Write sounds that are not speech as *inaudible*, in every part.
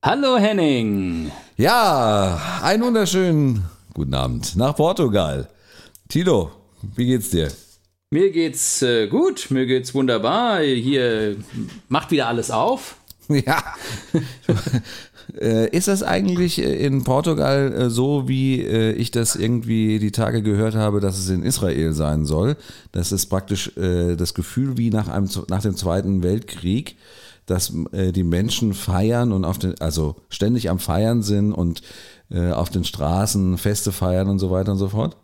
Hallo Henning. Ja, einen wunderschönen guten Abend nach Portugal. Tilo, wie geht's dir? Mir geht's äh, gut, mir geht's wunderbar. Hier macht wieder alles auf. *laughs* Ja. Äh, ist das eigentlich in Portugal äh, so, wie äh, ich das irgendwie die Tage gehört habe, dass es in Israel sein soll? Das ist praktisch das Gefühl wie nach, einem, nach dem Zweiten Weltkrieg, dass die Menschen feiern und auf den, also ständig am Feiern sind und auf den Straßen Feste feiern und so weiter und so fort?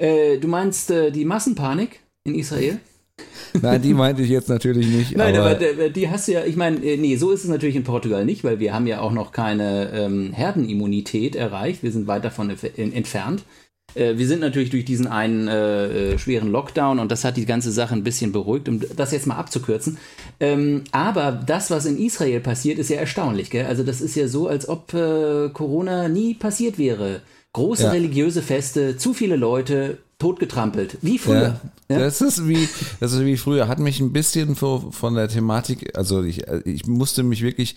Äh, du meinst äh, die Massenpanik in Israel? *laughs* Nein, die meinte ich jetzt natürlich nicht. Nein, aber, aber die hast du ja, ich meine, äh, nee, so ist es natürlich in Portugal nicht, weil wir haben ja auch noch keine ähm, Herdenimmunität erreicht. Wir sind weit davon entfernt. Äh, wir sind natürlich durch diesen einen äh, äh, schweren Lockdown und das hat die ganze Sache ein bisschen beruhigt, um das jetzt mal abzukürzen. Ähm, aber das, was in Israel passiert, ist ja erstaunlich. Gell? Also das ist ja so, als ob äh, Corona nie passiert wäre. Große ja. religiöse Feste, zu viele Leute, totgetrampelt. Wie früher. Ja, ja? Das ist wie, das ist wie früher. Hat mich ein bisschen von der Thematik, also ich, ich musste mich wirklich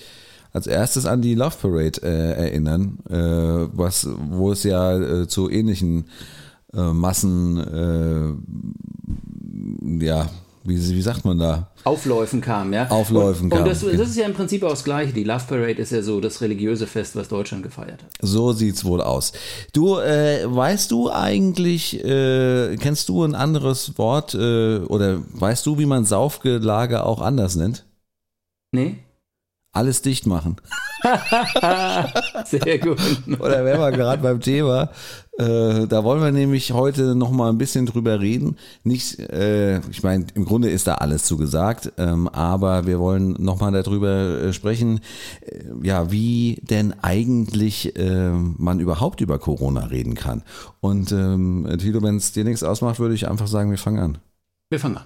als erstes an die Love Parade äh, erinnern, äh, was, wo es ja äh, zu ähnlichen äh, Massen, äh, ja, wie, wie sagt man da? Aufläufen kam, ja. Aufläufen und, kam. Und das, das, ist ja im Prinzip auch das Gleiche. Die Love Parade ist ja so das religiöse Fest, was Deutschland gefeiert hat. So sieht's wohl aus. Du, äh, weißt du eigentlich, äh, kennst du ein anderes Wort äh, oder weißt du, wie man Saufgelage auch anders nennt? Nee. Alles dicht machen. *laughs* Sehr gut. Oder wenn wir gerade beim Thema, äh, da wollen wir nämlich heute noch mal ein bisschen drüber reden. Nicht, äh, ich meine, im Grunde ist da alles zugesagt, ähm, aber wir wollen noch mal darüber äh, sprechen, äh, ja, wie denn eigentlich äh, man überhaupt über Corona reden kann. Und ähm, Tilo, wenn es dir nichts ausmacht, würde ich einfach sagen, wir fangen an. Wir fangen an.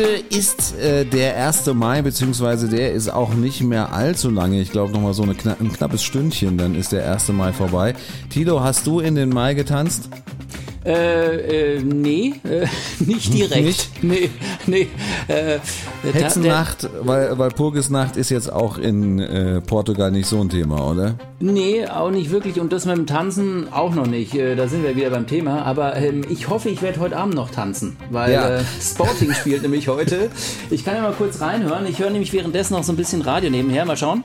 Heute ist äh, der 1. Mai, beziehungsweise der ist auch nicht mehr allzu lange. Ich glaube noch mal so eine kna ein knappes Stündchen, dann ist der 1. Mai vorbei. Tilo, hast du in den Mai getanzt? Äh, äh, nee, äh, *laughs* nicht direkt. *laughs* Nicht? Nee, nee. Äh, Hexennacht, weil, weil Purgisnacht ist jetzt auch in äh, Portugal nicht so ein Thema, oder? Nee, auch nicht wirklich. Und das mit dem Tanzen auch noch nicht. Äh, da sind wir wieder beim Thema. Aber ähm, ich hoffe, ich werde heute Abend noch tanzen, weil Ja. äh, Sporting spielt *laughs* nämlich heute. Ich kann ja mal kurz reinhören. Ich höre nämlich währenddessen noch so ein bisschen Radio nebenher. Mal schauen.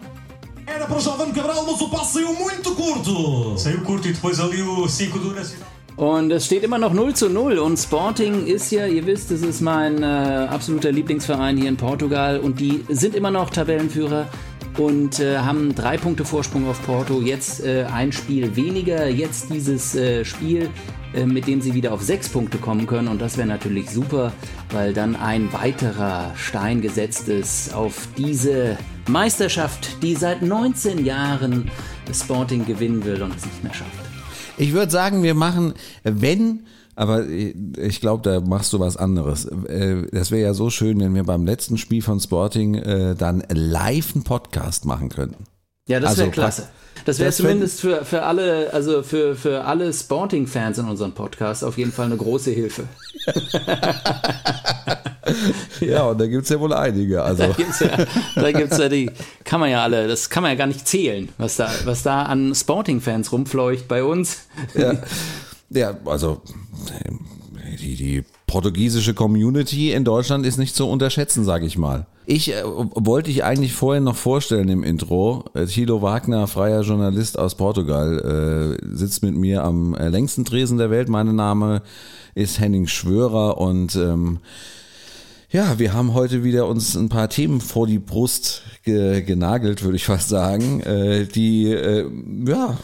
Era para o jovem Cabral, mas o passe saiu muito curto. Saiu curto e depois ali o 5 do Nacional. Und es steht immer noch 0 zu 0 und Sporting ist ja, ihr wisst, es ist mein äh, absoluter Lieblingsverein hier in Portugal und die sind immer noch Tabellenführer und äh, haben drei Punkte Vorsprung auf Porto. Jetzt äh, ein Spiel weniger, jetzt dieses äh, Spiel, äh, mit dem sie wieder auf sechs Punkte kommen können und das wäre natürlich super, weil dann ein weiterer Stein gesetzt ist auf diese Meisterschaft, die seit 19 Jahren Sporting gewinnen will und es nicht mehr schafft. Ich würde sagen, wir machen, wenn, aber ich glaube, da machst du was anderes. Äh, Das wäre ja so schön, wenn wir beim letzten Spiel von Sporting äh, dann live einen Podcast machen könnten. Ja, das Also wäre klasse. Das wäre zumindest für, für alle, also für, für alle Sporting-Fans in unserem Podcast auf jeden Fall eine große Hilfe. *laughs* Ja, und da gibt's ja wohl einige. Also Da gibt's ja, da gibt's ja die, kann man ja alle, das kann man ja gar nicht zählen, was da, was da an Sporting-Fans rumfleucht bei uns. ja, *laughs* ja also die, die portugiesische Community in Deutschland ist nicht zu unterschätzen, sage ich mal. Ich äh, wollte dich eigentlich vorher noch vorstellen im Intro. Äh, Thilo Wagner, freier Journalist aus Portugal, äh, sitzt mit mir am äh, längsten Tresen der Welt. Mein Name ist Henning Schwörer und ähm, ja, wir haben heute wieder uns ein paar Themen vor die Brust ge genagelt, würde ich fast sagen, äh, die äh, ja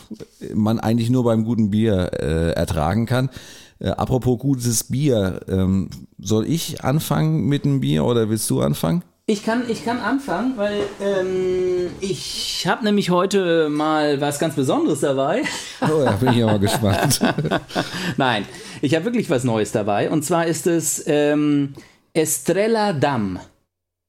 man eigentlich nur beim guten Bier äh, ertragen kann. Äh, apropos gutes Bier, ähm, soll ich anfangen mit dem Bier oder willst du anfangen? Ich kann, ich kann anfangen, weil ähm, ich habe nämlich heute mal was ganz Besonderes dabei. Oh, da bin ich aber gespannt. *laughs* Nein, ich habe wirklich was Neues dabei. Und zwar ist es ähm, Estrella Damm.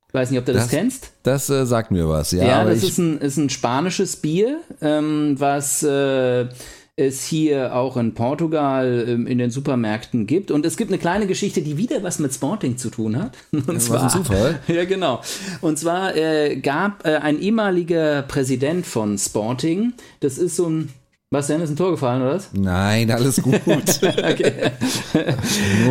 Ich weiß nicht, ob du das, Das- kennst. Das äh, sagt mir was, ja. Ja, das ist ein, ist ein spanisches Bier, ähm, was äh, es hier auch in Portugal ähm, in den Supermärkten gibt. Und es gibt eine kleine Geschichte, die wieder was mit Sporting zu tun hat. *laughs* Und was ein Zufall. *laughs* Ja, genau. Und zwar äh, gab äh, ein ehemaliger Präsident von Sporting, das ist so ein, was denn, ist ein Tor gefallen, oder was? Nein, alles gut. *laughs* nur,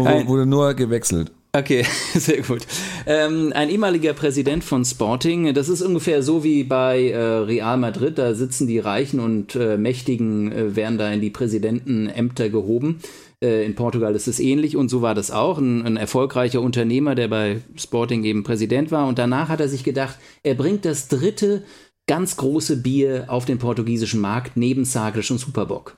Ein- wurde nur gewechselt. Okay, *laughs* sehr gut. Ähm, ein ehemaliger Präsident von Sporting, das ist ungefähr so wie bei äh, Real Madrid, da sitzen die Reichen und äh, Mächtigen, äh, werden da in die Präsidentenämter gehoben. Äh, in Portugal ist es ähnlich und so war das auch. Ein, ein erfolgreicher Unternehmer, der bei Sporting eben Präsident war und danach hat er sich gedacht, er bringt das dritte ganz große Bier auf den portugiesischen Markt neben Sagres und Superbock.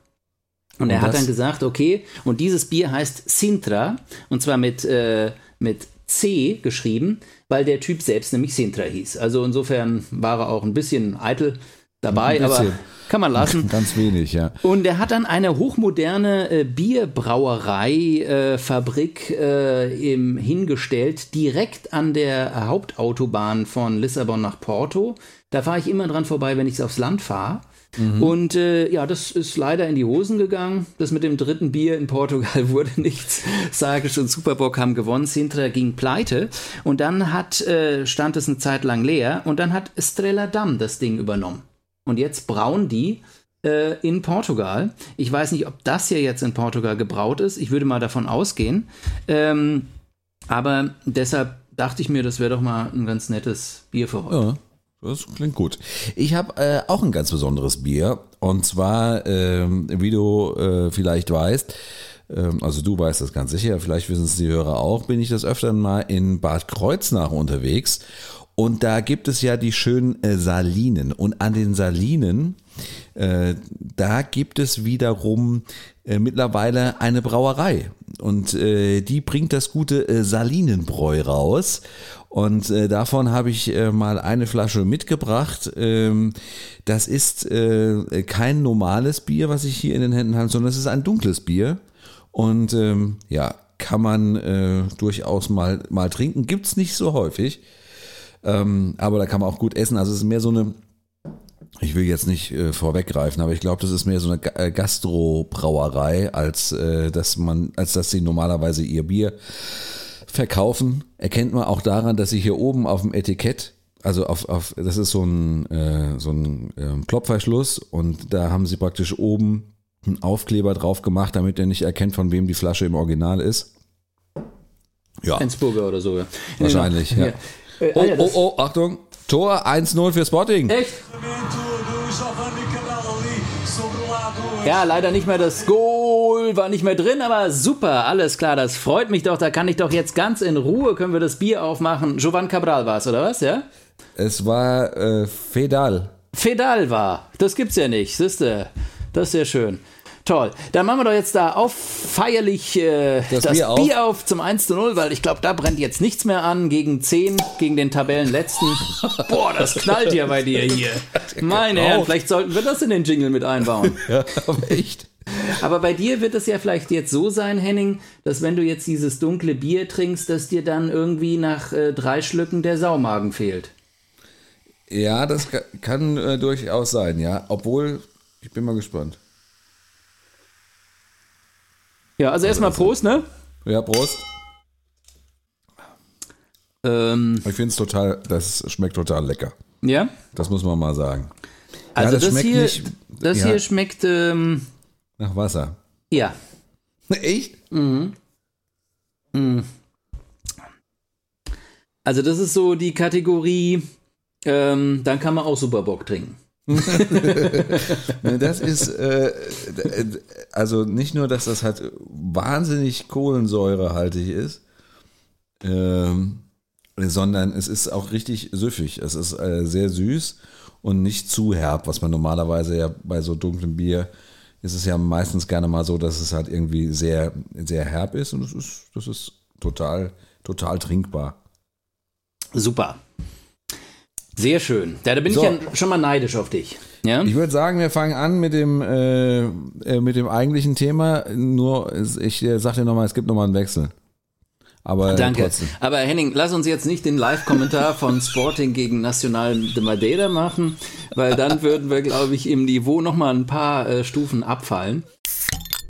Und er Und hat dann gesagt, okay, und dieses Bier heißt Sintra, und zwar mit, äh, mit C geschrieben, weil der Typ selbst nämlich Sintra hieß. Also insofern war er auch ein bisschen eitel dabei, bisschen. aber kann man lassen. *laughs* Ganz wenig, ja. Und er hat dann eine hochmoderne äh, Bierbrauerei-Fabrik äh, äh, im, hingestellt, direkt an der Hauptautobahn von Lissabon nach Porto. Da fahre ich immer dran vorbei, wenn ich aufs Land fahre. Und äh, ja, das ist leider in die Hosen gegangen. Das mit dem dritten Bier in Portugal *laughs* wurde nichts. Sagisch und Superbock haben gewonnen. Sintra ging pleite. Und dann hat, äh, stand es eine Zeit lang leer. Und dann hat Estrella Damm das Ding übernommen. Und jetzt brauen die äh, in Portugal. Ich weiß nicht, ob das hier jetzt in Portugal gebraut ist. Ich würde mal davon ausgehen. Ähm, aber deshalb dachte ich mir, das wäre doch mal ein ganz nettes Bier für heute. Ja, das klingt gut. Ich habe äh, auch ein ganz besonderes Bier. Und zwar, ähm, wie du äh, vielleicht weißt, ähm, also du weißt das ganz sicher, vielleicht wissen es die Hörer auch, bin ich das öfter mal in Bad Kreuznach unterwegs. Und da gibt es ja die schönen äh, Salinen. Und an den Salinen, äh, da gibt es wiederum äh, mittlerweile eine Brauerei. Und die bringt das gute Salinenbräu raus. Und äh, davon habe ich äh, mal eine Flasche mitgebracht. Ähm, das ist äh, kein normales Bier, was ich hier in den Händen habe, sondern es ist ein dunkles Bier. Und ähm, ja, kann man äh, durchaus mal, mal trinken. Gibt's nicht so häufig. Ähm, aber da kann man auch gut essen. Also es ist mehr so eine, ich will jetzt nicht äh, vorweggreifen, aber ich glaube, das ist mehr so eine äh, Gastrobrauerei, als äh, dass man, als dass sie normalerweise ihr Bier verkaufen. Erkennt man auch daran, dass sie hier oben auf dem Etikett, also auf, auf das ist so ein, äh, so ein ähm, Plopverschluss und da haben sie praktisch oben einen Aufkleber drauf gemacht, damit er nicht erkennt, von wem die Flasche im Original ist. Ja, Flensburger oder so. Ja. wahrscheinlich. Ja. Ja. Äh, Oh, oh, oh, Achtung. Tor 1-0 für Sporting. Echt? Ja, leider nicht mehr das Goal, war nicht mehr drin, aber super, alles klar, das freut mich doch. Da kann ich doch jetzt ganz in Ruhe, können wir das Bier aufmachen. Jovan Cabral war es, oder was, ja? Es war äh, Fedal. Fedal war, das gibt's ja nicht, siehste. Das ist sehr schön. Toll. Dann machen wir doch jetzt da auf feierlich äh, das, Das Bier, Bier auf. zum 1 zu 0, weil ich glaube, da brennt jetzt nichts mehr an gegen 10, gegen den Tabellenletzten. *laughs* Boah, das knallt ja bei dir hier. Meine Herren, Auf. vielleicht sollten wir das in den Jingle mit einbauen. *laughs* Ja, aber echt. Aber bei dir wird es ja vielleicht jetzt so sein, Henning, dass wenn du jetzt dieses dunkle Bier trinkst, dass dir dann irgendwie nach äh, drei Schlücken der Saumagen fehlt. Ja, das ka- kann äh, durchaus sein, ja. Obwohl, ich bin mal gespannt. Ja, also erstmal Prost, ne? Ja, Prost. Ähm, Ich finde es total, das schmeckt total lecker. ja. Das muss man mal sagen. Also das das, schmeckt hier, nicht- das ja. hier schmeckt, ähm, Nach Wasser. ja. *laughs* Echt? Also das ist so die Kategorie, ähm, dann kann man auch super Bock trinken. Ne, das ist, äh, also nicht nur, dass das halt wahnsinnig kohlensäurehaltig ist, ähm, sondern es ist auch richtig süffig. Es ist äh, sehr süß und nicht zu herb, was man normalerweise ja bei so dunklem Bier ist es ja meistens gerne mal so, dass es halt irgendwie sehr, sehr herb ist und das ist, das ist total, total trinkbar. Super. Sehr schön. Ja, da bin So. ich ja schon mal neidisch auf dich. Ja? Ich würde sagen, wir fangen an mit dem, äh, äh, mit dem eigentlichen Thema. Nur, ich äh, sag dir nochmal, es gibt nochmal einen Wechsel. Aber Danke. trotzdem. Aber Henning, lass uns jetzt nicht den Live-Kommentar von Sporting gegen Nacional de Madeira machen, weil dann würden wir, glaube ich, im Niveau nochmal ein paar äh, Stufen abfallen.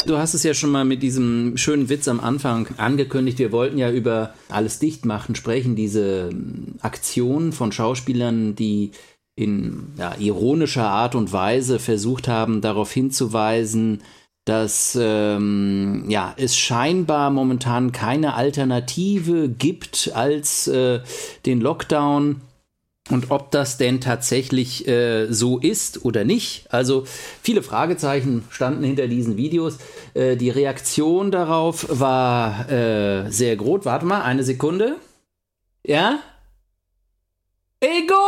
Du hast es ja schon mal mit diesem schönen Witz am Anfang angekündigt. Wir wollten ja über alles dicht machen sprechen, diese ähm, Aktion von Schauspielern, die in ja, ironischer Art und Weise versucht haben, darauf hinzuweisen, dass ähm, ja, es scheinbar momentan keine Alternative gibt als äh, den Lockdown. Und ob das denn tatsächlich äh, so ist oder nicht. Also viele Fragezeichen standen hinter diesen Videos. Äh, die Reaktion darauf war äh, sehr groß. Warte mal, eine Sekunde. Ja? Egolo!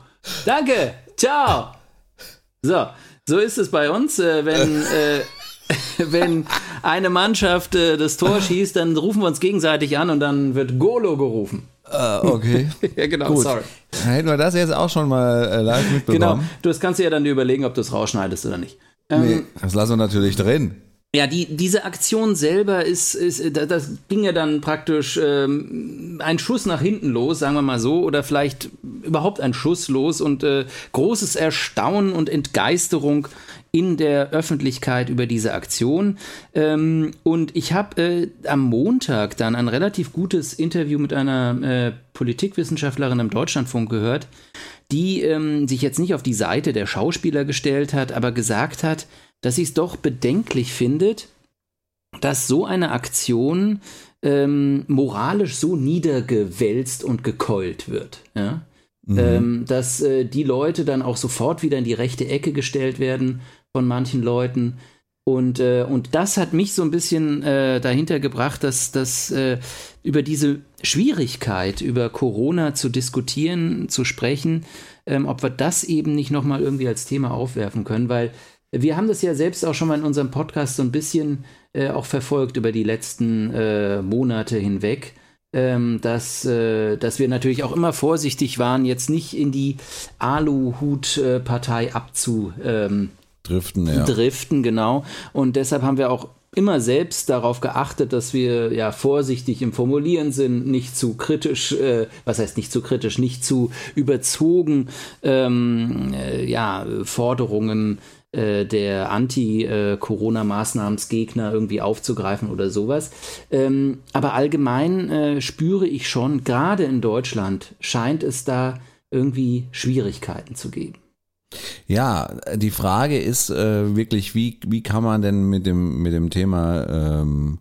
*laughs* Danke. Ciao. So, so ist es bei uns. Äh, wenn, äh, *laughs* wenn eine Mannschaft äh, das Tor *laughs* schießt, dann rufen wir uns gegenseitig an und dann wird Golo gerufen. Äh, okay. *laughs* Ja, genau, Gut. sorry. Dann hätten wir das jetzt auch schon mal äh, live Genau, mitbekommen. du das kannst du ja dann überlegen, ob du es rausschneidest oder nicht. Nee, das lassen wir natürlich drin. Ja, die, diese Aktion selber ist, ist da- das ging ja dann praktisch ähm, ein Schuss nach hinten los, sagen wir mal so, oder vielleicht überhaupt ein Schuss los und äh, großes Erstaunen und Entgeisterung in der Öffentlichkeit über diese Aktion. Ähm, und ich habe äh, am Montag dann ein relativ gutes Interview mit einer äh, Politikwissenschaftlerin im Deutschlandfunk gehört, die ähm, sich jetzt nicht auf die Seite der Schauspieler gestellt hat, aber gesagt hat, dass sie es doch bedenklich findet, dass so eine Aktion ähm, moralisch so niedergewälzt und gekeult wird. Ja? Ähm, dass äh, die Leute dann auch sofort wieder in die rechte Ecke gestellt werden von manchen Leuten. Und, äh, und das hat mich so ein bisschen äh, dahinter gebracht, dass, dass äh, über diese Schwierigkeit, über Corona zu diskutieren, zu sprechen, ähm, ob wir das eben nicht nochmal irgendwie als Thema aufwerfen können, weil wir haben das ja selbst auch schon mal in unserem Podcast so ein bisschen äh, auch verfolgt über die letzten äh, Monate hinweg, ähm, dass, äh, dass wir natürlich auch immer vorsichtig waren, jetzt nicht in die Aluhut-Partei abzu. Ähm, Driften, ja. driften, genau. Und deshalb haben wir auch immer selbst darauf geachtet, dass wir ja vorsichtig im Formulieren sind, nicht zu kritisch, äh, was heißt nicht zu kritisch, nicht zu überzogen, ähm, äh, ja, Forderungen äh, der Anti-Corona-Maßnahmensgegner irgendwie aufzugreifen oder sowas. Ähm, aber allgemein äh, spüre ich schon, gerade in Deutschland scheint es da irgendwie Schwierigkeiten zu geben. Ja, die Frage ist äh, wirklich, wie, wie kann man denn mit dem, mit dem Thema ähm,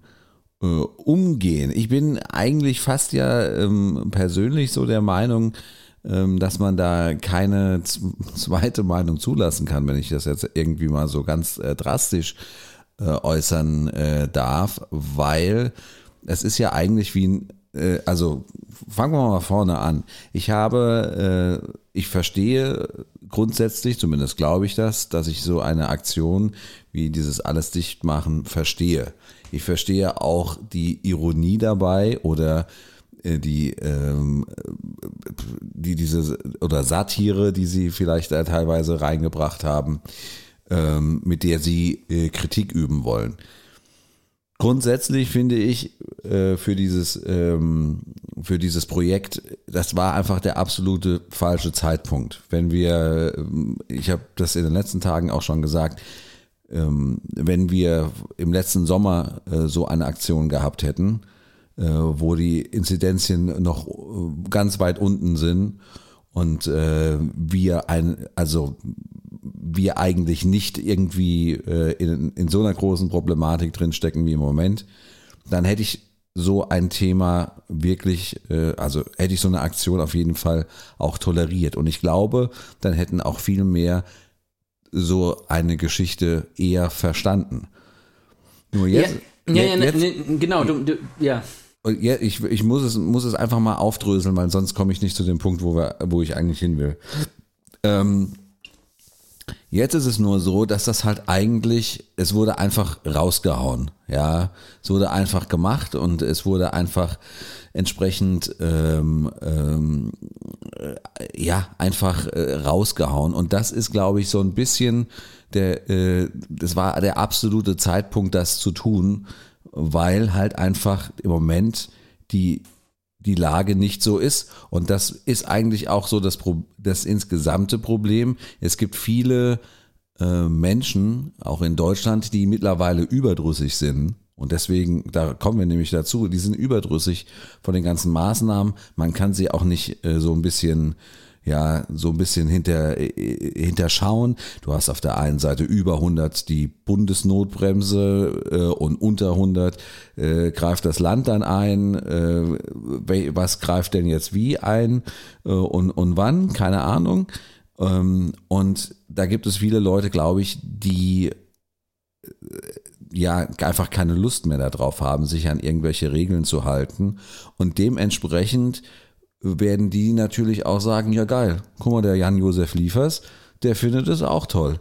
äh, umgehen? Ich bin eigentlich fast ja ähm, persönlich so der Meinung, ähm, dass man da keine zweite Meinung zulassen kann, wenn ich das jetzt irgendwie mal so ganz äh, drastisch äh, äußern äh, darf, weil es ist ja eigentlich wie ein, äh, also fangen wir mal vorne an. Ich habe, ich verstehe grundsätzlich, zumindest glaube ich das, dass ich so eine Aktion wie dieses alles dicht machen verstehe. Ich verstehe auch die Ironie dabei oder äh, die, ähm, die diese oder Satire, die sie vielleicht teilweise reingebracht haben, ähm, mit der sie äh, Kritik üben wollen. Grundsätzlich finde ich äh, für dieses ähm, für dieses Projekt, das war einfach der absolute falsche Zeitpunkt. Wenn wir, ähm, ich habe das in den letzten Tagen auch schon gesagt, ähm, wenn wir im letzten Sommer äh, so eine Aktion gehabt hätten, äh, wo die Inzidenzien noch äh, ganz weit unten sind und äh, wir ein, also wir eigentlich nicht irgendwie äh, in, in so einer großen Problematik drin stecken wie im Moment, dann hätte ich so ein Thema wirklich, äh, also hätte ich so eine Aktion auf jeden Fall auch toleriert. Und ich glaube, dann hätten auch viel mehr so eine Geschichte eher verstanden. Nur jetzt. ja, ja, jetzt, ja, ne, genau, du, du, ja. ja, ich, ich muss, es, muss es einfach mal aufdröseln, weil sonst komme ich nicht zu dem Punkt, wo, wir, wo ich eigentlich hin will. Ähm, Jetzt ist es nur so, dass das halt eigentlich, es wurde einfach rausgehauen, ja, es wurde einfach gemacht und es wurde einfach entsprechend, ähm, ähm, äh, ja, einfach äh, rausgehauen. Und das ist, glaube ich, so ein bisschen der, äh, das war der absolute Zeitpunkt, das zu tun, weil halt einfach im Moment die die Lage nicht so ist. Und das ist eigentlich auch so das, Pro das insgesamte Problem. Es gibt viele äh, Menschen, auch in Deutschland, die mittlerweile überdrüssig sind. Und deswegen, da kommen wir nämlich dazu, die sind überdrüssig von den ganzen Maßnahmen. Man kann sie auch nicht äh, so ein bisschen ja so ein bisschen hinter, äh, hinterschauen. Du hast auf der einen Seite über 100 die Bundesnotbremse äh, und unter 100 äh, greift das Land dann ein. Äh, was greift denn jetzt wie ein äh, und, und wann? Keine Ahnung. Ähm, und da gibt es viele Leute, glaube ich, die äh, ja einfach keine Lust mehr darauf haben, sich an irgendwelche Regeln zu halten und dementsprechend werden die natürlich auch sagen, ja geil, guck mal, der Jan-Josef Liefers, der findet es auch toll.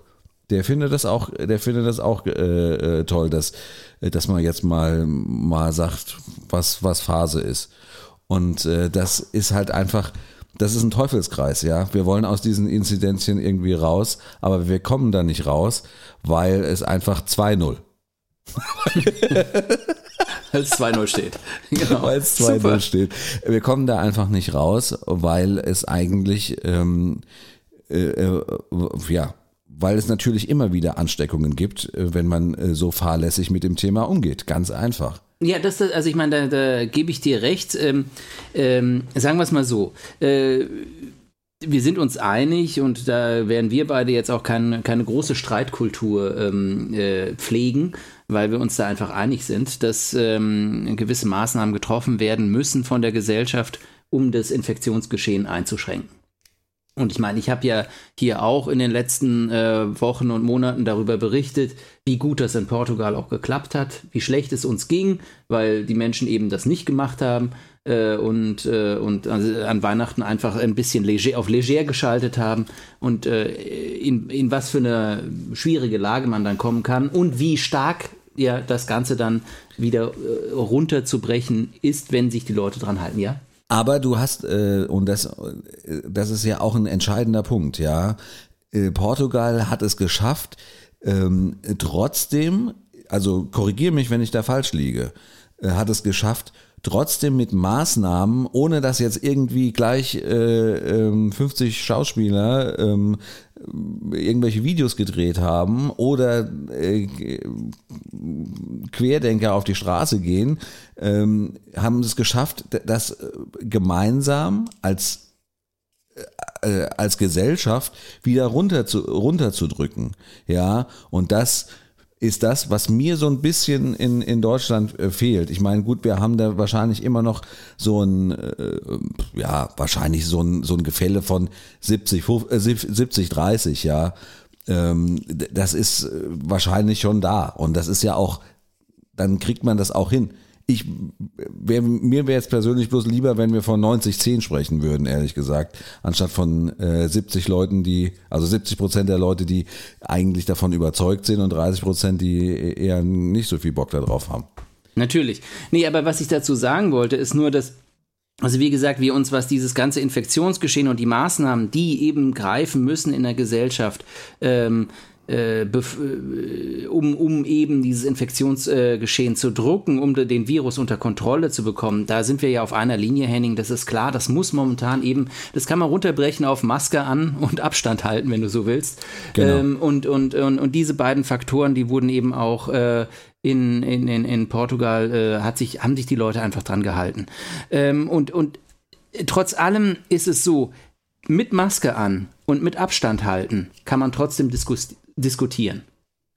Der findet das auch, der findet das auch äh, äh, toll, dass, dass man jetzt mal, mal sagt, was, was Phase ist. Und äh, das ist halt einfach, das ist ein Teufelskreis, ja. Wir wollen aus diesen Inzidenzien irgendwie raus, aber wir kommen da nicht raus, weil es einfach 2-0. Weil es 2-0 steht. *laughs* Genau. Weil es 2-0 steht. Wir kommen da einfach nicht raus, weil es eigentlich, ähm, äh, äh, ja, weil es natürlich immer wieder Ansteckungen gibt, äh, wenn man äh, so fahrlässig mit dem Thema umgeht. Ganz einfach. Ja, das, also ich meine, da, da gebe ich dir recht. Ähm, ähm, sagen wir es mal so. Äh, wir sind uns einig und da werden wir beide jetzt auch kein, keine große Streitkultur ähm, äh, pflegen weil wir uns da einfach einig sind, dass ähm, gewisse Maßnahmen getroffen werden müssen von der Gesellschaft, um das Infektionsgeschehen einzuschränken. Und ich meine, ich habe ja hier auch in den letzten äh, Wochen und Monaten darüber berichtet, wie gut das in Portugal auch geklappt hat, wie schlecht es uns ging, weil die Menschen eben das nicht gemacht haben äh, und, äh, und also an Weihnachten einfach ein bisschen leger, auf leger geschaltet haben und äh, in, in was für eine schwierige Lage man dann kommen kann und wie stark ja das Ganze dann wieder äh, runterzubrechen ist, wenn sich die Leute dran halten, ja? Aber du hast, äh, und das, äh, das ist ja auch ein entscheidender Punkt, ja. Äh, Portugal hat es geschafft, ähm, trotzdem, also korrigiere mich, wenn ich da falsch liege, äh, hat es geschafft, trotzdem mit Maßnahmen, ohne dass jetzt irgendwie gleich äh, 50 ähm, Schauspieler ähm, irgendwelche Videos gedreht haben oder äh, Querdenker auf die Straße gehen, ähm, haben es geschafft, das äh, gemeinsam als äh, als Gesellschaft wieder runter zu, runterzudrücken. Ja, und das ist das, was mir so ein bisschen in, in Deutschland äh, fehlt. Ich meine, gut, wir haben da wahrscheinlich immer noch so ein, äh, ja, wahrscheinlich so ein, so ein Gefälle von 70, 50, 70, 30, ja. Ähm, das ist äh, wahrscheinlich schon da. Und das ist ja auch, dann kriegt man das auch hin ich wär, mir wäre jetzt persönlich bloß lieber, wenn wir von 90-10 sprechen würden, ehrlich gesagt, anstatt von äh, 70 Leuten, die, also 70 Prozent der Leute, die eigentlich davon überzeugt sind und 30 Prozent, die eher nicht so viel Bock darauf haben. Natürlich. Nee, aber was ich dazu sagen wollte, ist nur, dass also wie gesagt, wir uns, was dieses ganze Infektionsgeschehen und die Maßnahmen, die eben greifen müssen in der Gesellschaft, ähm, äh, äh, um, um eben dieses Infektionsgeschehen äh, zu drucken, um den Virus unter Kontrolle zu bekommen. Da sind wir ja auf einer Linie, Henning, das ist klar, das muss momentan eben, das kann man runterbrechen auf Maske an und Abstand halten, wenn du so willst. Genau. Ähm, und, und, und, und diese beiden Faktoren, die wurden eben auch äh, in, in, in, in Portugal, äh, hat sich, haben sich die Leute einfach dran gehalten. Ähm, und, und trotz allem ist es so, mit Maske an und mit Abstand halten kann man trotzdem diskutieren diskutieren.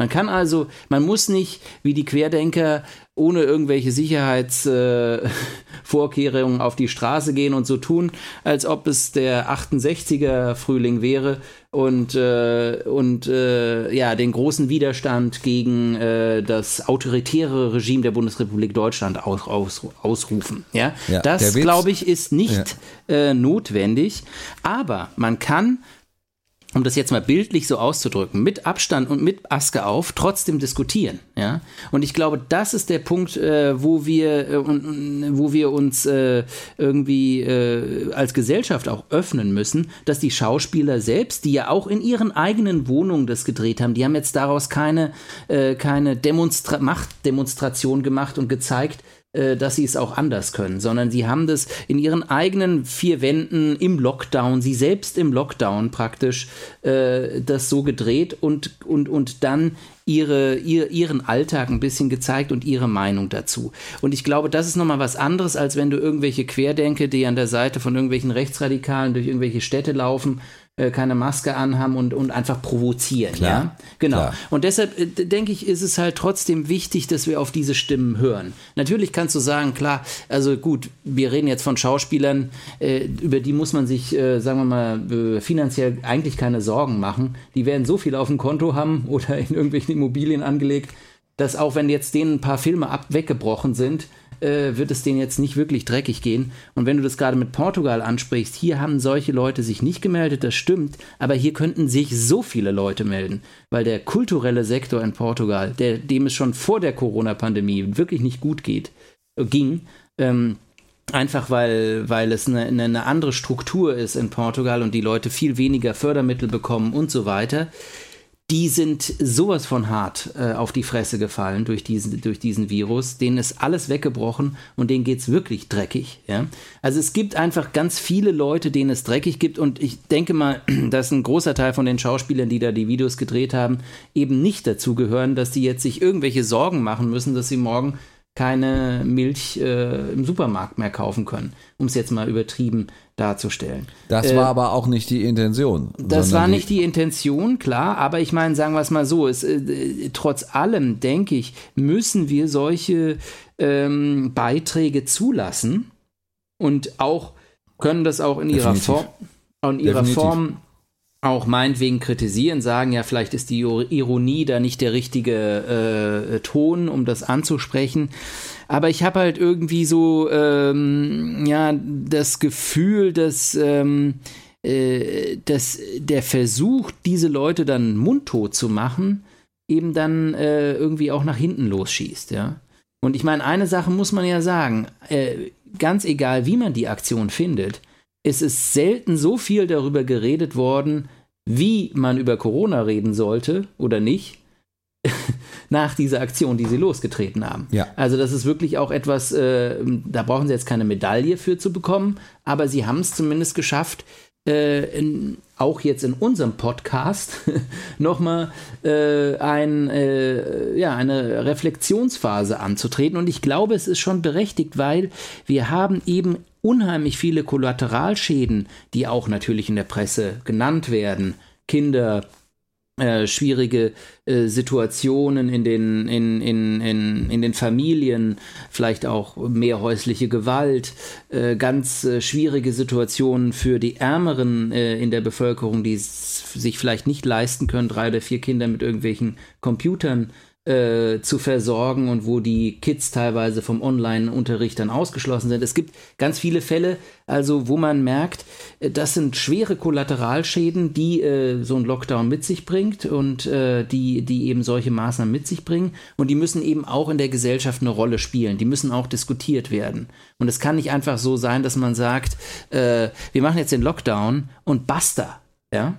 Man kann also, man muss nicht wie die Querdenker ohne irgendwelche Sicherheitsvorkehrungen äh, auf die Straße gehen und so tun, als ob es der 68er Frühling wäre und, äh, und äh, ja, den großen Widerstand gegen äh, das autoritäre Regime der Bundesrepublik Deutschland aus, aus, ausrufen. Ja, Ja, das glaube ich ist nicht äh, notwendig, aber man kann um das jetzt mal bildlich so auszudrücken, mit Abstand und mit Aske auf, trotzdem diskutieren. Ja? Und ich glaube, das ist der Punkt, äh, wo wir äh, wo wir uns äh, irgendwie äh, als Gesellschaft auch öffnen müssen, dass die Schauspieler selbst, die ja auch in ihren eigenen Wohnungen das gedreht haben, die haben jetzt daraus keine, äh, keine Demonstra Machtdemonstration gemacht und gezeigt, dass sie es auch anders können, sondern sie haben das in ihren eigenen vier Wänden im Lockdown, sie selbst im Lockdown praktisch, äh, das so gedreht und, und, und dann ihre, ihr, ihren Alltag ein bisschen gezeigt und ihre Meinung dazu. Und ich glaube, das ist nochmal was anderes, als wenn du irgendwelche Querdenke, die an der Seite von irgendwelchen Rechtsradikalen durch irgendwelche Städte laufen, äh, keine Maske anhaben und, und einfach provozieren. Klar, ja? Genau. klar. Und deshalb äh, denke ich, ist es halt trotzdem wichtig, dass wir auf diese Stimmen hören. Natürlich kannst du sagen, klar, also gut, wir reden jetzt von Schauspielern, äh, über die muss man sich, äh, sagen wir mal, finanziell eigentlich keine Sorgen machen. Die werden so viel auf dem Konto haben *laughs* oder in irgendwelchen Immobilien angelegt, dass auch wenn jetzt denen ein paar Filme ab weggebrochen sind, äh, wird es denen jetzt nicht wirklich dreckig gehen. Und wenn du das gerade mit Portugal ansprichst, hier haben solche Leute sich nicht gemeldet, das stimmt, aber hier könnten sich so viele Leute melden, weil der kulturelle Sektor in Portugal, der, dem es schon vor der Corona-Pandemie wirklich nicht gut geht, äh, ging, ähm, Einfach weil, weil es eine, eine, eine andere Struktur ist in Portugal und die Leute viel weniger Fördermittel bekommen und so weiter. Die sind sowas von hart äh, auf die Fresse gefallen durch diesen, durch diesen Virus. Denen ist alles weggebrochen und denen geht's wirklich dreckig. Ja? Also es gibt einfach ganz viele Leute, denen es dreckig gibt. Und ich denke mal, *clears throat* dass ein großer Teil von den Schauspielern, die da die Videos gedreht haben, eben nicht dazu gehören, dass die jetzt sich irgendwelche Sorgen machen müssen, dass sie morgen keine Milch äh, im Supermarkt mehr kaufen können, um es jetzt mal übertrieben darzustellen. Das Äh, war aber auch nicht die Intention. Das war nicht die Intention, klar, aber ich meine, sagen wir es mal so, es, äh, trotz allem, denke ich, müssen wir solche ähm, Beiträge zulassen und auch können das auch in ihrer Definitiv. Form, in ihrer Definitiv. Form auch meinetwegen kritisieren, sagen, ja, vielleicht ist die Ironie da nicht der richtige äh, Ton, um das anzusprechen. Aber ich habe halt irgendwie so, ähm, ja, das Gefühl, dass, ähm, äh, dass der Versuch, diese Leute dann mundtot zu machen, eben dann äh, irgendwie auch nach hinten losschießt, ja. Und ich meine, eine Sache muss man ja sagen, äh, ganz egal, wie man die Aktion findet, es ist selten so viel darüber geredet worden, wie man über Corona reden sollte oder nicht, *laughs* nach dieser Aktion, die sie losgetreten haben. Ja. Also das ist wirklich auch etwas, äh, da brauchen sie jetzt keine Medaille für zu bekommen, aber sie haben es zumindest geschafft, äh, in, auch jetzt in unserem Podcast *laughs* nochmal äh, ein, äh, ja, eine Reflexionsphase anzutreten. Und ich glaube, es ist schon berechtigt, weil wir haben eben unheimlich viele Kollateralschäden, die auch natürlich in der Presse genannt werden. Kinder, äh, schwierige äh, Situationen in den, in, in, in, in den Familien, vielleicht auch mehr häusliche Gewalt, äh, ganz äh, schwierige Situationen für die Ärmeren äh, in der Bevölkerung, die sich vielleicht nicht leisten können, drei oder vier Kinder mit irgendwelchen Computern äh, zu versorgen und wo die Kids teilweise vom Online-Unterricht dann ausgeschlossen sind. Es gibt ganz viele Fälle, also wo man merkt, äh, das sind schwere Kollateralschäden, die äh, so ein Lockdown mit sich bringt und äh, die, die eben solche Maßnahmen mit sich bringen. Und die müssen eben auch in der Gesellschaft eine Rolle spielen. Die müssen auch diskutiert werden. Und es kann nicht einfach so sein, dass man sagt, äh, wir machen jetzt den Lockdown und basta. Ja?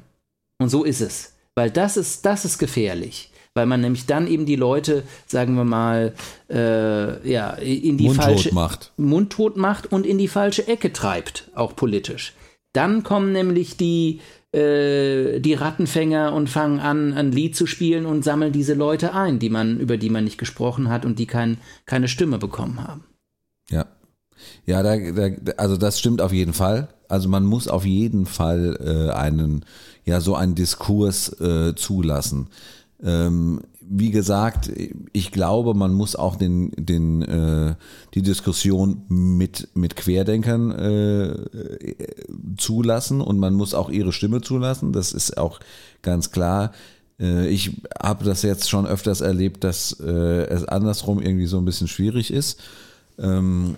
Und so ist es. Weil das ist, das ist gefährlich. Weil man nämlich dann eben die Leute, sagen wir mal, äh, ja, in die Mundtot falsche macht. mundtot macht und in die falsche Ecke treibt, auch politisch. Dann kommen nämlich die, äh, die Rattenfänger und fangen an, ein Lied zu spielen und sammeln diese Leute ein, die man, über die man nicht gesprochen hat und die kein, keine Stimme bekommen haben. Ja. Ja, da, da, also das stimmt auf jeden Fall. Also man muss auf jeden Fall äh, einen, ja, so einen Diskurs äh, zulassen. Ähm, wie gesagt, ich glaube, man muss auch den, den, äh, die Diskussion mit, mit Querdenkern äh, zulassen und man muss auch ihre Stimme zulassen. Das ist auch ganz klar. Äh, ich habe das jetzt schon öfters erlebt, dass äh, es andersrum irgendwie so ein bisschen schwierig ist. Ähm,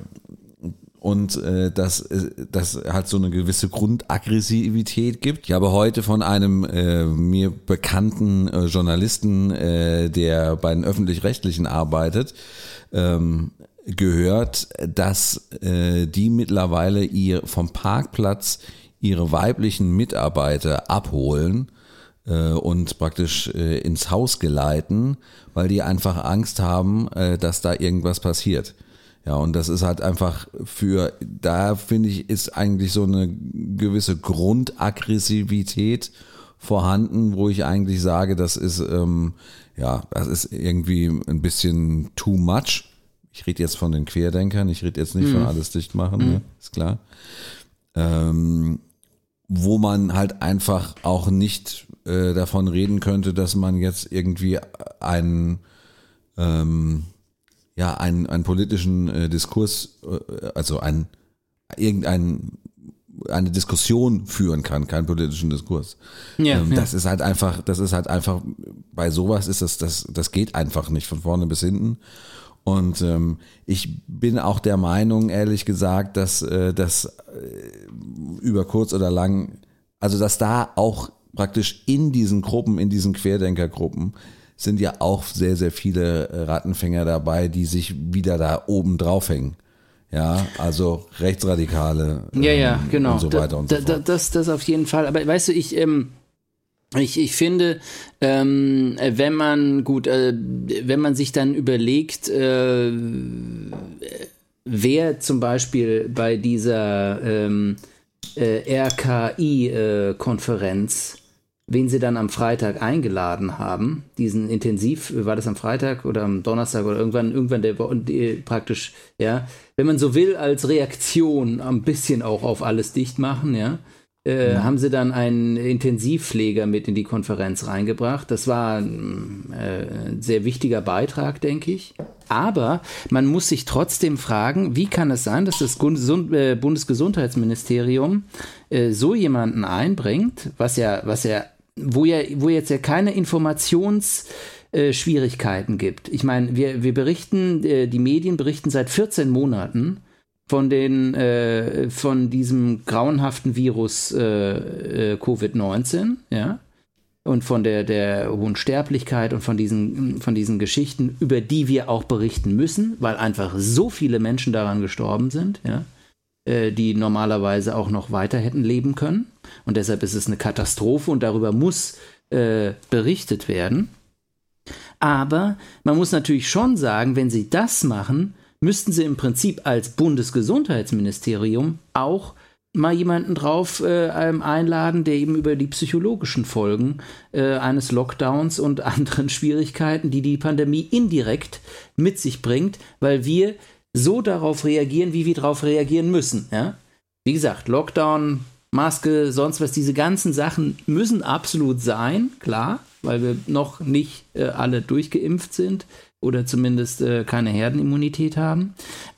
und äh, dass das halt so eine gewisse Grundaggressivität gibt. Ich habe heute von einem äh, mir bekannten äh, Journalisten, äh, der bei den öffentlich-rechtlichen arbeitet, ähm, gehört, dass äh, die mittlerweile ihr vom Parkplatz ihre weiblichen Mitarbeiter abholen äh, und praktisch äh, ins Haus geleiten, weil die einfach Angst haben, äh, dass da irgendwas passiert. Ja, und das ist halt einfach für, da finde ich, ist eigentlich so eine gewisse Grundaggressivität vorhanden, wo ich eigentlich sage, das ist, ähm, ja, das ist irgendwie ein bisschen too much. Ich rede jetzt von den Querdenkern, ich rede jetzt nicht mhm. von alles dicht machen, mhm. ne? ist klar. Ähm, wo man halt einfach auch nicht äh, davon reden könnte, dass man jetzt irgendwie einen ähm, ja einen, einen politischen äh, Diskurs, äh, also ein irgendein eine Diskussion führen kann, keinen politischen Diskurs. Ja, ähm, ja. Das ist halt einfach, das ist halt einfach, bei sowas ist das, das, das geht einfach nicht von vorne bis hinten. Und ähm, ich bin auch der Meinung, ehrlich gesagt, dass äh, das äh, über kurz oder lang, also dass da auch praktisch in diesen Gruppen, in diesen Querdenkergruppen, sind ja auch sehr, sehr viele äh, Rattenfänger dabei, die sich wieder da oben draufhängen. Ja, also Rechtsradikale. Ähm, ja, ja, genau. Und so weiter und da, so fort. Das, das auf jeden Fall. Aber weißt du, ich, ähm, ich, ich finde, ähm, wenn man, gut, äh, wenn man sich dann überlegt, äh, wer zum Beispiel bei dieser ähm, äh, RKI-Konferenz wen sie dann am Freitag eingeladen haben, diesen Intensiv, war das am Freitag oder am Donnerstag oder irgendwann, irgendwann der, der praktisch, ja, wenn man so will, als Reaktion ein bisschen auch auf alles dicht machen, ja, äh, mhm. haben sie dann einen Intensivpfleger mit in die Konferenz reingebracht. Das war ein äh, sehr wichtiger Beitrag, denke ich. Aber man muss sich trotzdem fragen, wie kann es sein, dass das äh, Bundesgesundheitsministerium äh, so jemanden einbringt, was ja, was ja wo ja, wo jetzt ja keine Informationsschwierigkeiten äh, gibt. Ich meine, wir, wir berichten, äh, die Medien berichten seit 14 Monaten von den äh, von diesem grauenhaften Virus äh Covid-19, ja, und von der der hohen Sterblichkeit und von diesen von diesen Geschichten, über die wir auch berichten müssen, weil einfach so viele Menschen daran gestorben sind, ja. Äh, die normalerweise auch noch weiter hätten leben können. Und deshalb ist es eine Katastrophe und darüber muss äh, berichtet werden. Aber man muss natürlich schon sagen, wenn sie das machen, müssten sie im Prinzip als Bundesgesundheitsministerium auch mal jemanden drauf äh, einladen, der eben über die psychologischen Folgen äh, eines Lockdowns und *laughs* anderen Schwierigkeiten, die die Pandemie indirekt mit sich bringt, weil wir so darauf reagieren, wie wir darauf reagieren müssen. Ja? Wie gesagt, Lockdown, Maske, sonst was, diese ganzen Sachen müssen absolut sein, klar, weil wir noch nicht äh, alle durchgeimpft sind oder zumindest äh, keine Herdenimmunität haben.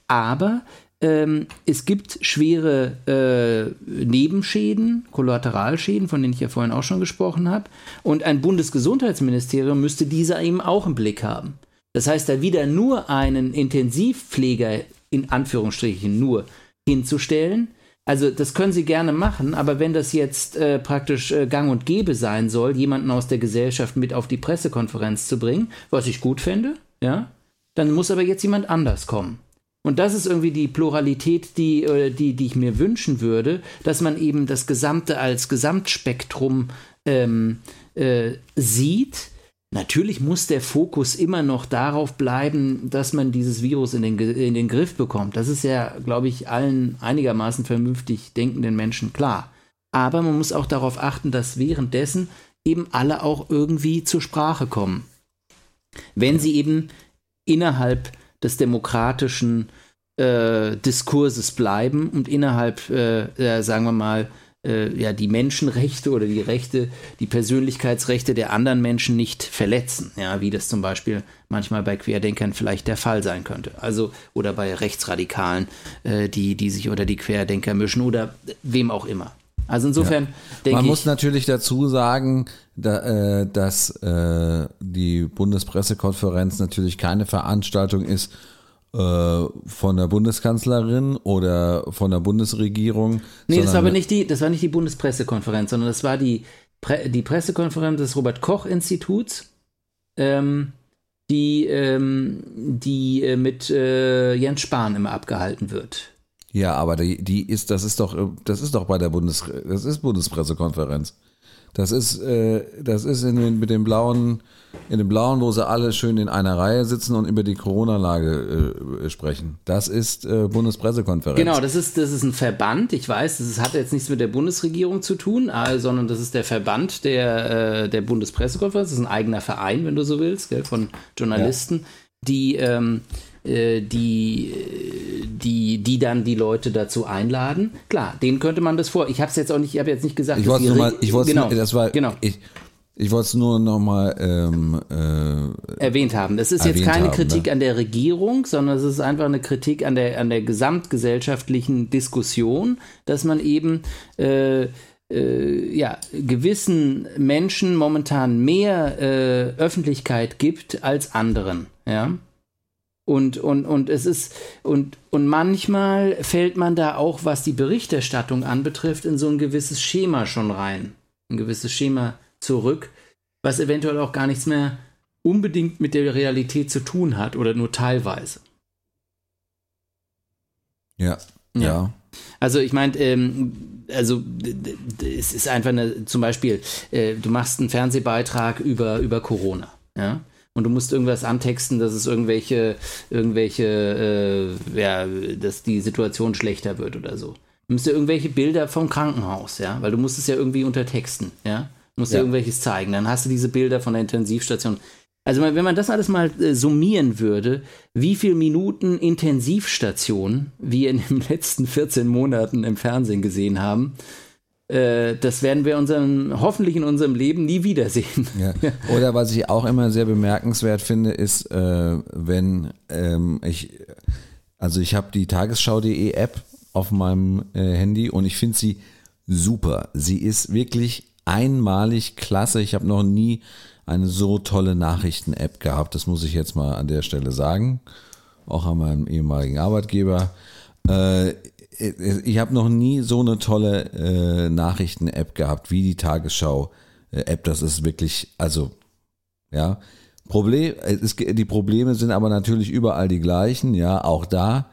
Aber ähm, es gibt schwere äh, Nebenschäden, Kollateralschäden, von denen ich ja vorhin auch schon gesprochen habe. Und ein Bundesgesundheitsministerium müsste diese eben auch im Blick haben. Das heißt, da wieder nur einen Intensivpfleger in Anführungsstrichen nur hinzustellen, also das können Sie gerne machen, aber wenn das jetzt äh, praktisch äh, gang und gäbe sein soll, jemanden aus der Gesellschaft mit auf die Pressekonferenz zu bringen, was ich gut fände, ja, dann muss aber jetzt jemand anders kommen. Und das ist irgendwie die Pluralität, die, äh, die, die ich mir wünschen würde, dass man eben das Gesamte als Gesamtspektrum ähm, äh, sieht Natürlich muss der Fokus immer noch darauf bleiben, dass man dieses Virus in den, in den Griff bekommt. Das ist ja, glaube ich, allen einigermaßen vernünftig denkenden Menschen klar. Aber man muss auch darauf achten, dass währenddessen eben alle auch irgendwie zur Sprache kommen. Wenn sie eben innerhalb des demokratischen äh, Diskurses bleiben und innerhalb, äh, äh, sagen wir mal, äh, ja, die Menschenrechte oder die Rechte, die Persönlichkeitsrechte der anderen Menschen nicht verletzen, ja, wie das zum Beispiel manchmal bei Querdenkern vielleicht der Fall sein könnte. Also, oder bei Rechtsradikalen, äh, die, die sich unter die Querdenker mischen oder wem auch immer. Also insofern ja. denke ich. Man muss natürlich dazu sagen, da, äh, dass äh, die Bundespressekonferenz natürlich keine Veranstaltung ist, von der Bundeskanzlerin oder von der Bundesregierung. Nee, das war aber nicht die, das war nicht die Bundespressekonferenz, sondern das war die, Pre die Pressekonferenz des Robert-Koch-Instituts, ähm, die, ähm, die äh, mit äh, Jens Spahn immer abgehalten wird. Ja, aber die, die ist, das ist doch, das ist doch bei der Bundes, das ist Bundespressekonferenz. Das ist, äh, das ist in den, mit dem blauen, in dem blauen, wo sie alle schön in einer Reihe sitzen und über die Corona-Lage äh, sprechen. Das ist äh, Bundespressekonferenz. Genau, das ist, das ist ein Verband. Ich weiß, das hat jetzt nichts mit der Bundesregierung zu tun, äh, sondern das ist der Verband der, äh, der Bundespressekonferenz. Das ist ein eigener Verein, wenn du so willst, gell, von Journalisten, ja. die ähm, äh, die, die, die dann die Leute dazu einladen. Klar, denen könnte man das vor. Ich habe es jetzt auch nicht, ich habe jetzt nicht gesagt, ich wollte mal, ich wollte genau, das war, genau. Ich, ich wollte es nur nochmal ähm, äh, erwähnt haben. Das ist jetzt keine haben, Kritik ne? an der Regierung, sondern es ist einfach eine Kritik an der, an der gesamtgesellschaftlichen Diskussion, dass man eben äh, äh, ja, gewissen Menschen momentan mehr äh, Öffentlichkeit gibt als anderen. Ja. Und, und, und es ist, und, und manchmal fällt man da auch, was die Berichterstattung anbetrifft, in so ein gewisses Schema schon rein. Ein gewisses Schema zurück, was eventuell auch gar nichts mehr unbedingt mit der Realität zu tun hat oder nur teilweise. Ja, ja. ja. Also ich meine, ähm, also es ist einfach eine, zum Beispiel, äh, du machst einen Fernsehbeitrag über, über Corona, ja und du musst irgendwas antexten, dass es irgendwelche, irgendwelche, äh, ja, dass die Situation schlechter wird oder so. Du musst ja irgendwelche Bilder vom Krankenhaus, ja, weil du musst es ja irgendwie untertexten, ja. Du musst ja. ja irgendwelches zeigen. Dann hast du diese Bilder von der Intensivstation. Also wenn man das alles mal äh, summieren würde, wie viele Minuten Intensivstation wir in den *laughs* letzten 14 Monaten im Fernsehen gesehen haben, das werden wir unseren, hoffentlich in unserem Leben nie wiedersehen. *laughs* Ja. *laughs* Oder was ich auch immer sehr bemerkenswert finde, ist, äh, wenn ähm, ich, also ich habe die Tagesschau.de App auf meinem äh, Handy und ich finde sie super. Sie ist wirklich einmalig klasse. Ich habe noch nie eine so tolle Nachrichten-App gehabt. Das muss ich jetzt mal an der Stelle sagen. Auch an meinem ehemaligen Arbeitgeber. Äh, ich habe noch nie so eine tolle äh, Nachrichten-App gehabt wie die Tagesschau-App. Das ist wirklich, also, ja. Problem, es, die Probleme sind aber natürlich überall die gleichen, ja, auch da.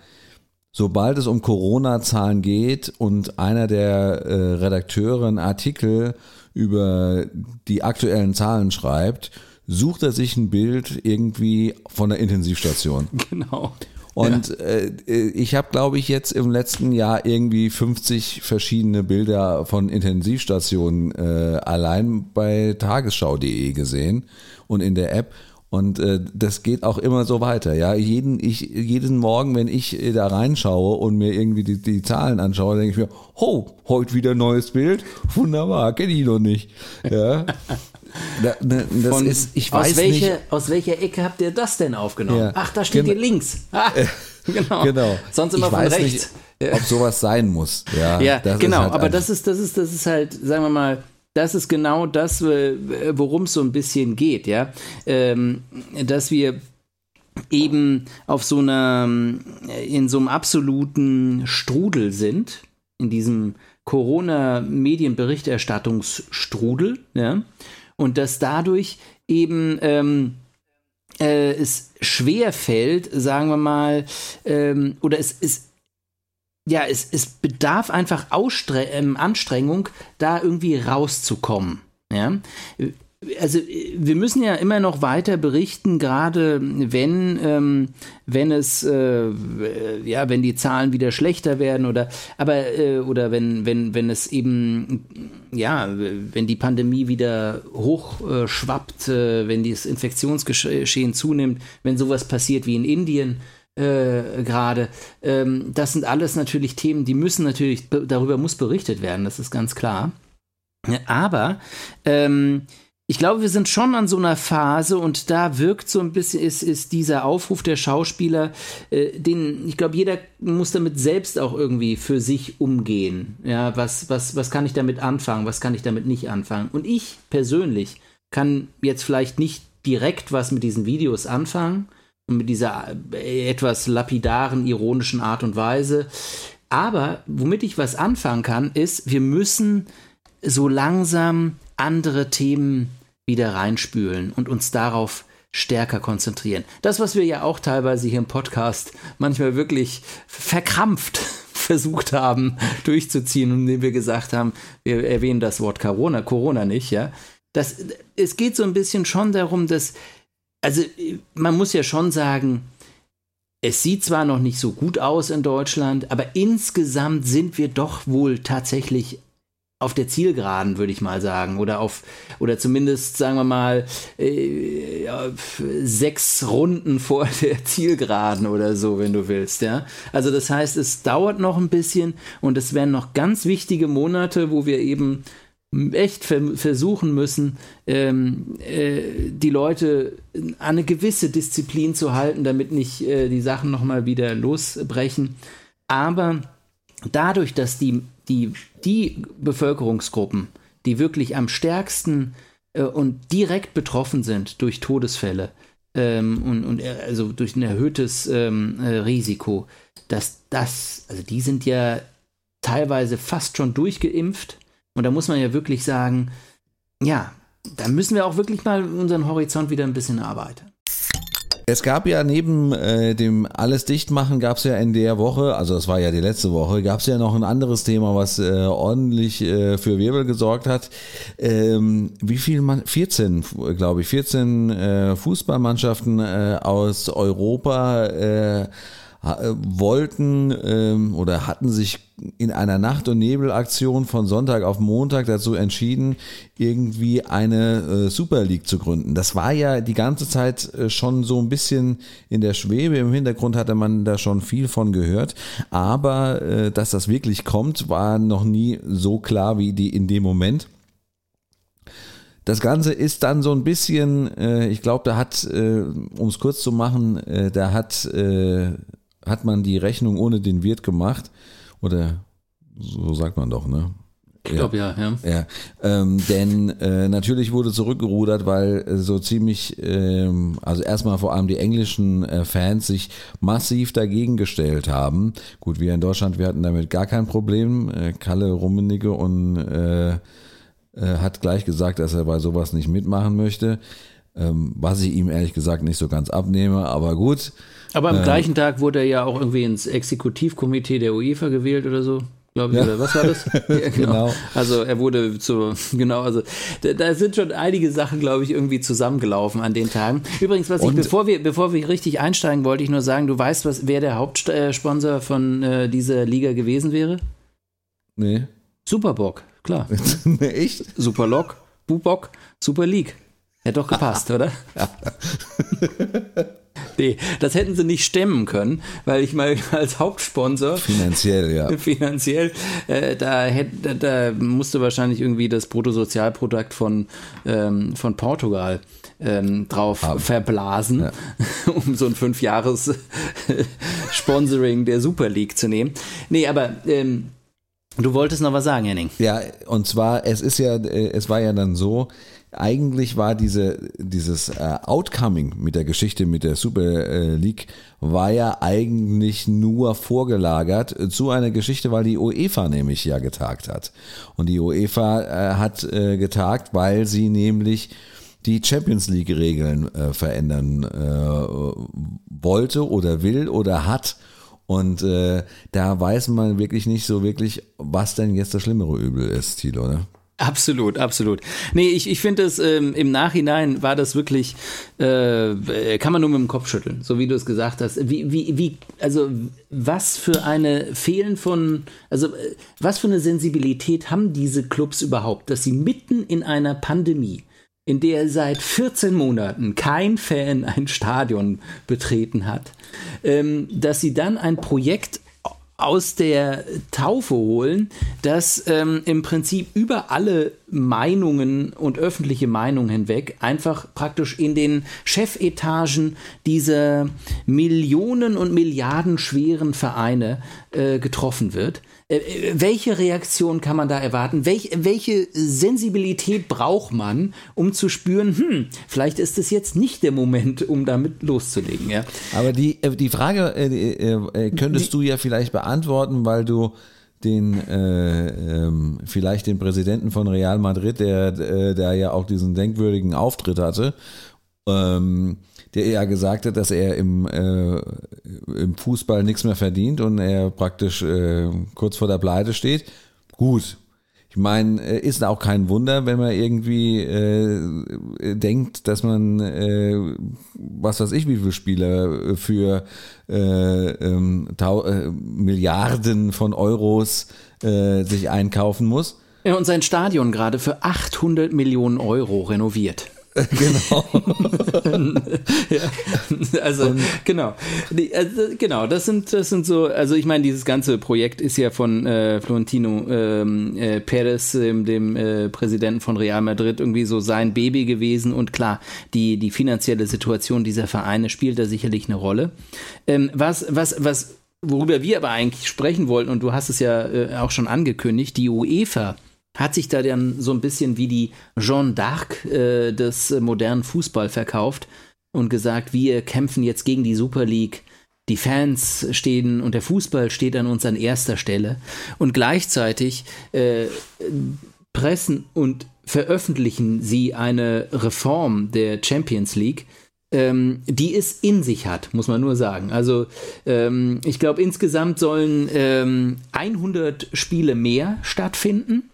Sobald es um Corona-Zahlen geht und einer der äh, Redakteure einen Artikel über die aktuellen Zahlen schreibt, sucht er sich ein Bild irgendwie von der Intensivstation. *laughs* Genau. Und ja. äh, ich habe, glaube ich, jetzt im letzten Jahr irgendwie 50 verschiedene Bilder von Intensivstationen äh, allein bei tagesschau.de gesehen und in der App. Und äh, das geht auch immer so weiter. Ja, jeden, ich, jeden Morgen, wenn ich äh, da reinschaue und mir irgendwie die, die Zahlen anschaue, denke ich mir, oh, heute wieder neues Bild. Wunderbar, kenne ich noch nicht. Ja. *laughs* Da, da, das Von, ist, ich weiß aus welche, nicht. Aus welcher Ecke habt ihr das denn aufgenommen? Ja. Ach, da steht Gen ihr links. *laughs* Ah, genau. genau. Sonst immer ich von rechts. Nicht, ob sowas sein muss. Ja, ja genau. Halt aber das ist, das ist, das ist halt, sagen wir mal, das ist genau das, worum es so ein bisschen geht, ja. Ähm, dass wir eben auf so einer, in so einem absoluten Strudel sind, in diesem Corona-Medienberichterstattungsstrudel, ja und dass dadurch eben ähm, äh, es schwer fällt, sagen wir mal, ähm, oder es ist ja, es, es bedarf einfach Ausstre ähm, Anstrengung, da irgendwie rauszukommen. Ja? Also wir müssen ja immer noch weiter berichten, gerade wenn, ähm, wenn es, äh, ja, wenn die Zahlen wieder schlechter werden oder, aber, äh, oder wenn, wenn, wenn es eben, ja, wenn die Pandemie wieder hochschwappt, äh, wenn das Infektionsgeschehen zunimmt, wenn sowas passiert wie in Indien, äh, gerade. Ähm, das sind alles natürlich Themen, die müssen natürlich, darüber muss berichtet werden, das ist ganz klar. Aber ähm, ich glaube, wir sind schon an so einer Phase und da wirkt so ein bisschen, ist, ist dieser Aufruf der Schauspieler, äh, den, ich glaube, jeder muss damit selbst auch irgendwie für sich umgehen. Ja, was, was, was kann ich damit anfangen, was kann ich damit nicht anfangen? Und ich persönlich kann jetzt vielleicht nicht direkt was mit diesen Videos anfangen und mit dieser äh, etwas lapidaren, ironischen Art und Weise. Aber womit ich was anfangen kann, ist, wir müssen so langsam andere Themen wieder reinspülen und uns darauf stärker konzentrieren. Das, was wir ja auch teilweise hier im Podcast manchmal wirklich verkrampft *laughs* versucht haben durchzuziehen, indem wir gesagt haben, wir erwähnen das Wort Corona, Corona nicht, ja. Das, es geht so ein bisschen schon darum, dass, also man muss ja schon sagen, es sieht zwar noch nicht so gut aus in Deutschland, aber insgesamt sind wir doch wohl tatsächlich auf der Zielgeraden, würde ich mal sagen. Oder auf, oder zumindest, sagen wir mal, äh, sechs Runden vor *laughs* der Zielgeraden oder so, wenn du willst, ja. Also das heißt, es dauert noch ein bisschen und es werden noch ganz wichtige Monate, wo wir eben echt versuchen müssen, ähm, äh, die Leute an eine gewisse Disziplin zu halten, damit nicht äh, die Sachen nochmal wieder losbrechen. Aber dadurch, dass die die, die Bevölkerungsgruppen, die wirklich am stärksten äh, und direkt betroffen sind durch Todesfälle ähm, und, und äh, also durch ein erhöhtes ähm, äh, Risiko, dass das, also die sind ja teilweise fast schon durchgeimpft. Und da muss man ja wirklich sagen, ja, da müssen wir auch wirklich mal unseren Horizont wieder ein bisschen erweitern. Es gab ja neben äh, dem alles dichtmachen gab es ja in der Woche, also das war ja die letzte Woche, gab es ja noch ein anderes Thema, was äh, ordentlich äh, für Wirbel gesorgt hat. Ähm, wie viel man 14, glaube ich, 14 äh, Fußballmannschaften äh, aus Europa äh, wollten ähm, oder hatten sich in einer Nacht- und Nebelaktion von Sonntag auf Montag dazu entschieden, irgendwie eine äh, Super League zu gründen. Das war ja die ganze Zeit äh, schon so ein bisschen in der Schwebe. Im Hintergrund hatte man da schon viel von gehört. Aber äh, dass das wirklich kommt, war noch nie so klar wie die in dem Moment. Das Ganze ist dann so ein bisschen, äh, ich glaube, da hat, äh, um es kurz zu machen, äh, da hat äh, hat man die Rechnung ohne den Wirt gemacht. Oder so sagt man doch, ne? Ich glaube ja, ja. ja. Ähm, denn äh, natürlich wurde zurückgerudert, weil äh, so ziemlich, ähm, also erstmal vor allem die englischen äh, Fans sich massiv dagegen gestellt haben. Gut, wir in Deutschland, wir hatten damit gar kein Problem. Äh, Kalle Rummenigge und äh, äh, hat gleich gesagt, dass er bei sowas nicht mitmachen möchte. Ähm, was ich ihm ehrlich gesagt nicht so ganz abnehme, aber gut. Aber am äh, gleichen Tag wurde er ja auch irgendwie ins Exekutivkomitee der UEFA gewählt oder so glaube ich, ja. oder was war das? *laughs* ja, genau. genau. Also er wurde zu, *laughs* genau, also da, da, sind schon einige Sachen, glaube ich, irgendwie zusammengelaufen an den Tagen. Übrigens, was Und ich, bevor wir, bevor wir richtig einsteigen, wollte ich nur sagen, du weißt, was, wer der Hauptsponsor von äh, dieser Liga gewesen wäre? Nee. Superbock, klar. *laughs* Echt? Superlock, Bubok, Super League. Hätte doch gepasst, oder? Ja. Nee, das hätten sie nicht stemmen können, weil ich mal *laughs* als Hauptsponsor. Finanziell, ja. *laughs* Finanziell, äh, da, hätte, da musste wahrscheinlich irgendwie das Bruttosozialprodukt von, ähm, von Portugal ähm, drauf Haben. verblasen, ja. *laughs* um so ein Fünf-Jahres-Sponsoring der Super League zu nehmen. Nee, aber. Ähm, Du wolltest noch was sagen, Henning. Ja, und zwar, es ist ja, äh, es war ja dann so, eigentlich war diese, dieses äh, Outcoming mit der Geschichte mit der Super äh, League war ja eigentlich nur vorgelagert zu einer Geschichte, weil die UEFA nämlich ja getagt hat. Und die UEFA äh, hat äh, getagt, weil sie nämlich die Champions League Regeln äh, verändern äh, wollte oder will oder hat. Und äh, da weiß man wirklich nicht so wirklich, was denn jetzt das schlimmere Übel ist, Thilo, ne? Absolut, absolut. Nee, ich, ich finde es ähm, im Nachhinein war das wirklich, äh, kann man nur mit dem Kopf schütteln, so wie du es gesagt hast. Wie, wie, wie, also was für eine Fehlen von, also äh, was für eine Sensibilität haben diese Clubs überhaupt, dass sie mitten in einer Pandemie in der seit 14 Monaten kein Fan ein Stadion betreten hat, ähm, dass sie dann ein Projekt aus der Taufe holen, das ähm, im Prinzip über alle Meinungen und öffentliche Meinung hinweg einfach praktisch in den Chefetagen dieser Millionen und Milliarden schweren Vereine äh, getroffen wird. Äh, äh, welche Reaktion kann man da erwarten? Welch, welche Sensibilität braucht man, um zu spüren, hm, vielleicht ist es jetzt nicht der Moment, um damit loszulegen. Ja? Aber die, äh, die Frage äh, könntest die, du ja vielleicht beantworten, weil du den äh, ähm, vielleicht den Präsidenten von Real Madrid, der, der ja auch diesen denkwürdigen Auftritt hatte, ähm, der ja gesagt hat, dass er im, äh, im Fußball nichts mehr verdient und er praktisch äh, kurz vor der Pleite steht. Gut. Ich meine, äh, ist auch kein Wunder, wenn man irgendwie äh, denkt, dass man, äh, was weiß ich, wie viele Spieler für äh, ähm, äh, Milliarden von Euros äh, sich einkaufen muss. Ja, und sein Stadion gerade für 800 Millionen Euro renoviert. *laughs* genau. *laughs* ja, also und, genau, also, genau. Das sind das sind so. Also ich meine, dieses ganze Projekt ist ja von äh, Florentino ähm, äh, Perez, ähm, dem äh, Präsidenten von Real Madrid, irgendwie so sein Baby gewesen. Und klar, die die finanzielle Situation dieser Vereine spielt da sicherlich eine Rolle. Ähm, was was was worüber wir aber eigentlich sprechen wollten und du hast es ja äh, auch schon angekündigt, die UEFA hat sich da dann so ein bisschen wie die Jeanne d'Arc äh, des modernen Fußball verkauft und gesagt, wir kämpfen jetzt gegen die Super League. Die Fans stehen und der Fußball steht an uns an erster Stelle. Und gleichzeitig äh, pressen und veröffentlichen sie eine Reform der Champions League, ähm, die es in sich hat, muss man nur sagen. Also ähm, ich glaube, insgesamt sollen ähm, 100 Spiele mehr stattfinden.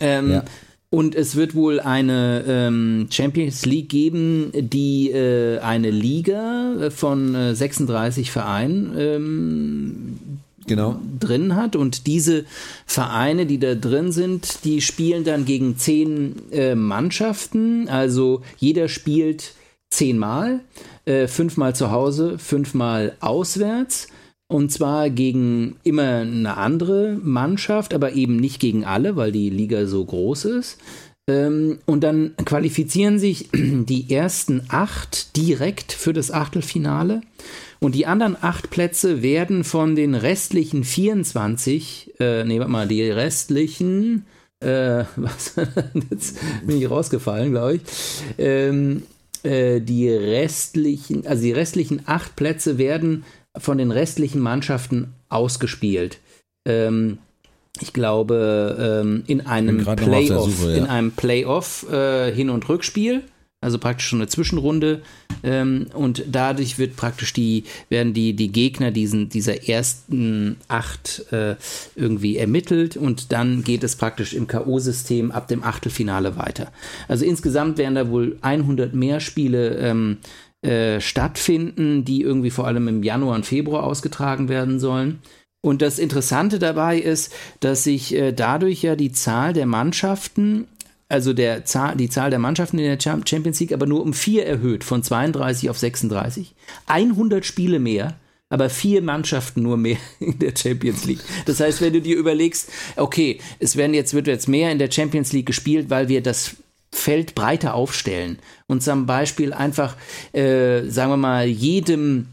Ähm, ja. Und es wird wohl eine ähm, Champions League geben, die äh, eine Liga von äh, 36 Vereinen ähm, genau. drin hat. Und diese Vereine, die da drin sind, die spielen dann gegen zehn äh, Mannschaften. Also jeder spielt zehnmal, äh, fünfmal zu Hause, fünfmal auswärts. Und zwar gegen immer eine andere Mannschaft, aber eben nicht gegen alle, weil die Liga so groß ist. Ähm, und dann qualifizieren sich *clears throat* die ersten acht direkt für das Achtelfinale. Und die anderen acht Plätze werden von den restlichen 24, äh, nee, warte mal, die restlichen, äh, *laughs* was, jetzt bin ich rausgefallen, glaube ich, ähm, äh, die restlichen, also die restlichen acht Plätze werden von den restlichen Mannschaften ausgespielt. Ähm, ich glaube, ähm, in einem Playoff, Suche, ja. in einem Playoff äh, Hin- und Rückspiel, also praktisch schon eine Zwischenrunde. Ähm, und dadurch wird praktisch die, werden die, die Gegner diesen, dieser ersten acht äh, irgendwie ermittelt und dann geht es praktisch im K.O.-System ab dem Achtelfinale weiter. Also insgesamt werden da wohl 100 mehr Spiele ähm, äh, stattfinden, die irgendwie vor allem im Januar und Februar ausgetragen werden sollen. Und das Interessante dabei ist, dass sich äh, dadurch ja die Zahl der Mannschaften, also der Zahl, die Zahl der Mannschaften in der Champions League aber nur um vier erhöht, von 32 auf 36. 100 Spiele mehr aber vier Mannschaften nur mehr *laughs* in der Champions League. Das heißt, wenn du dir überlegst, okay, es werden jetzt, wird jetzt mehr in der Champions League gespielt, weil wir das Feld breiter aufstellen und zum Beispiel einfach, äh, sagen wir mal, jedem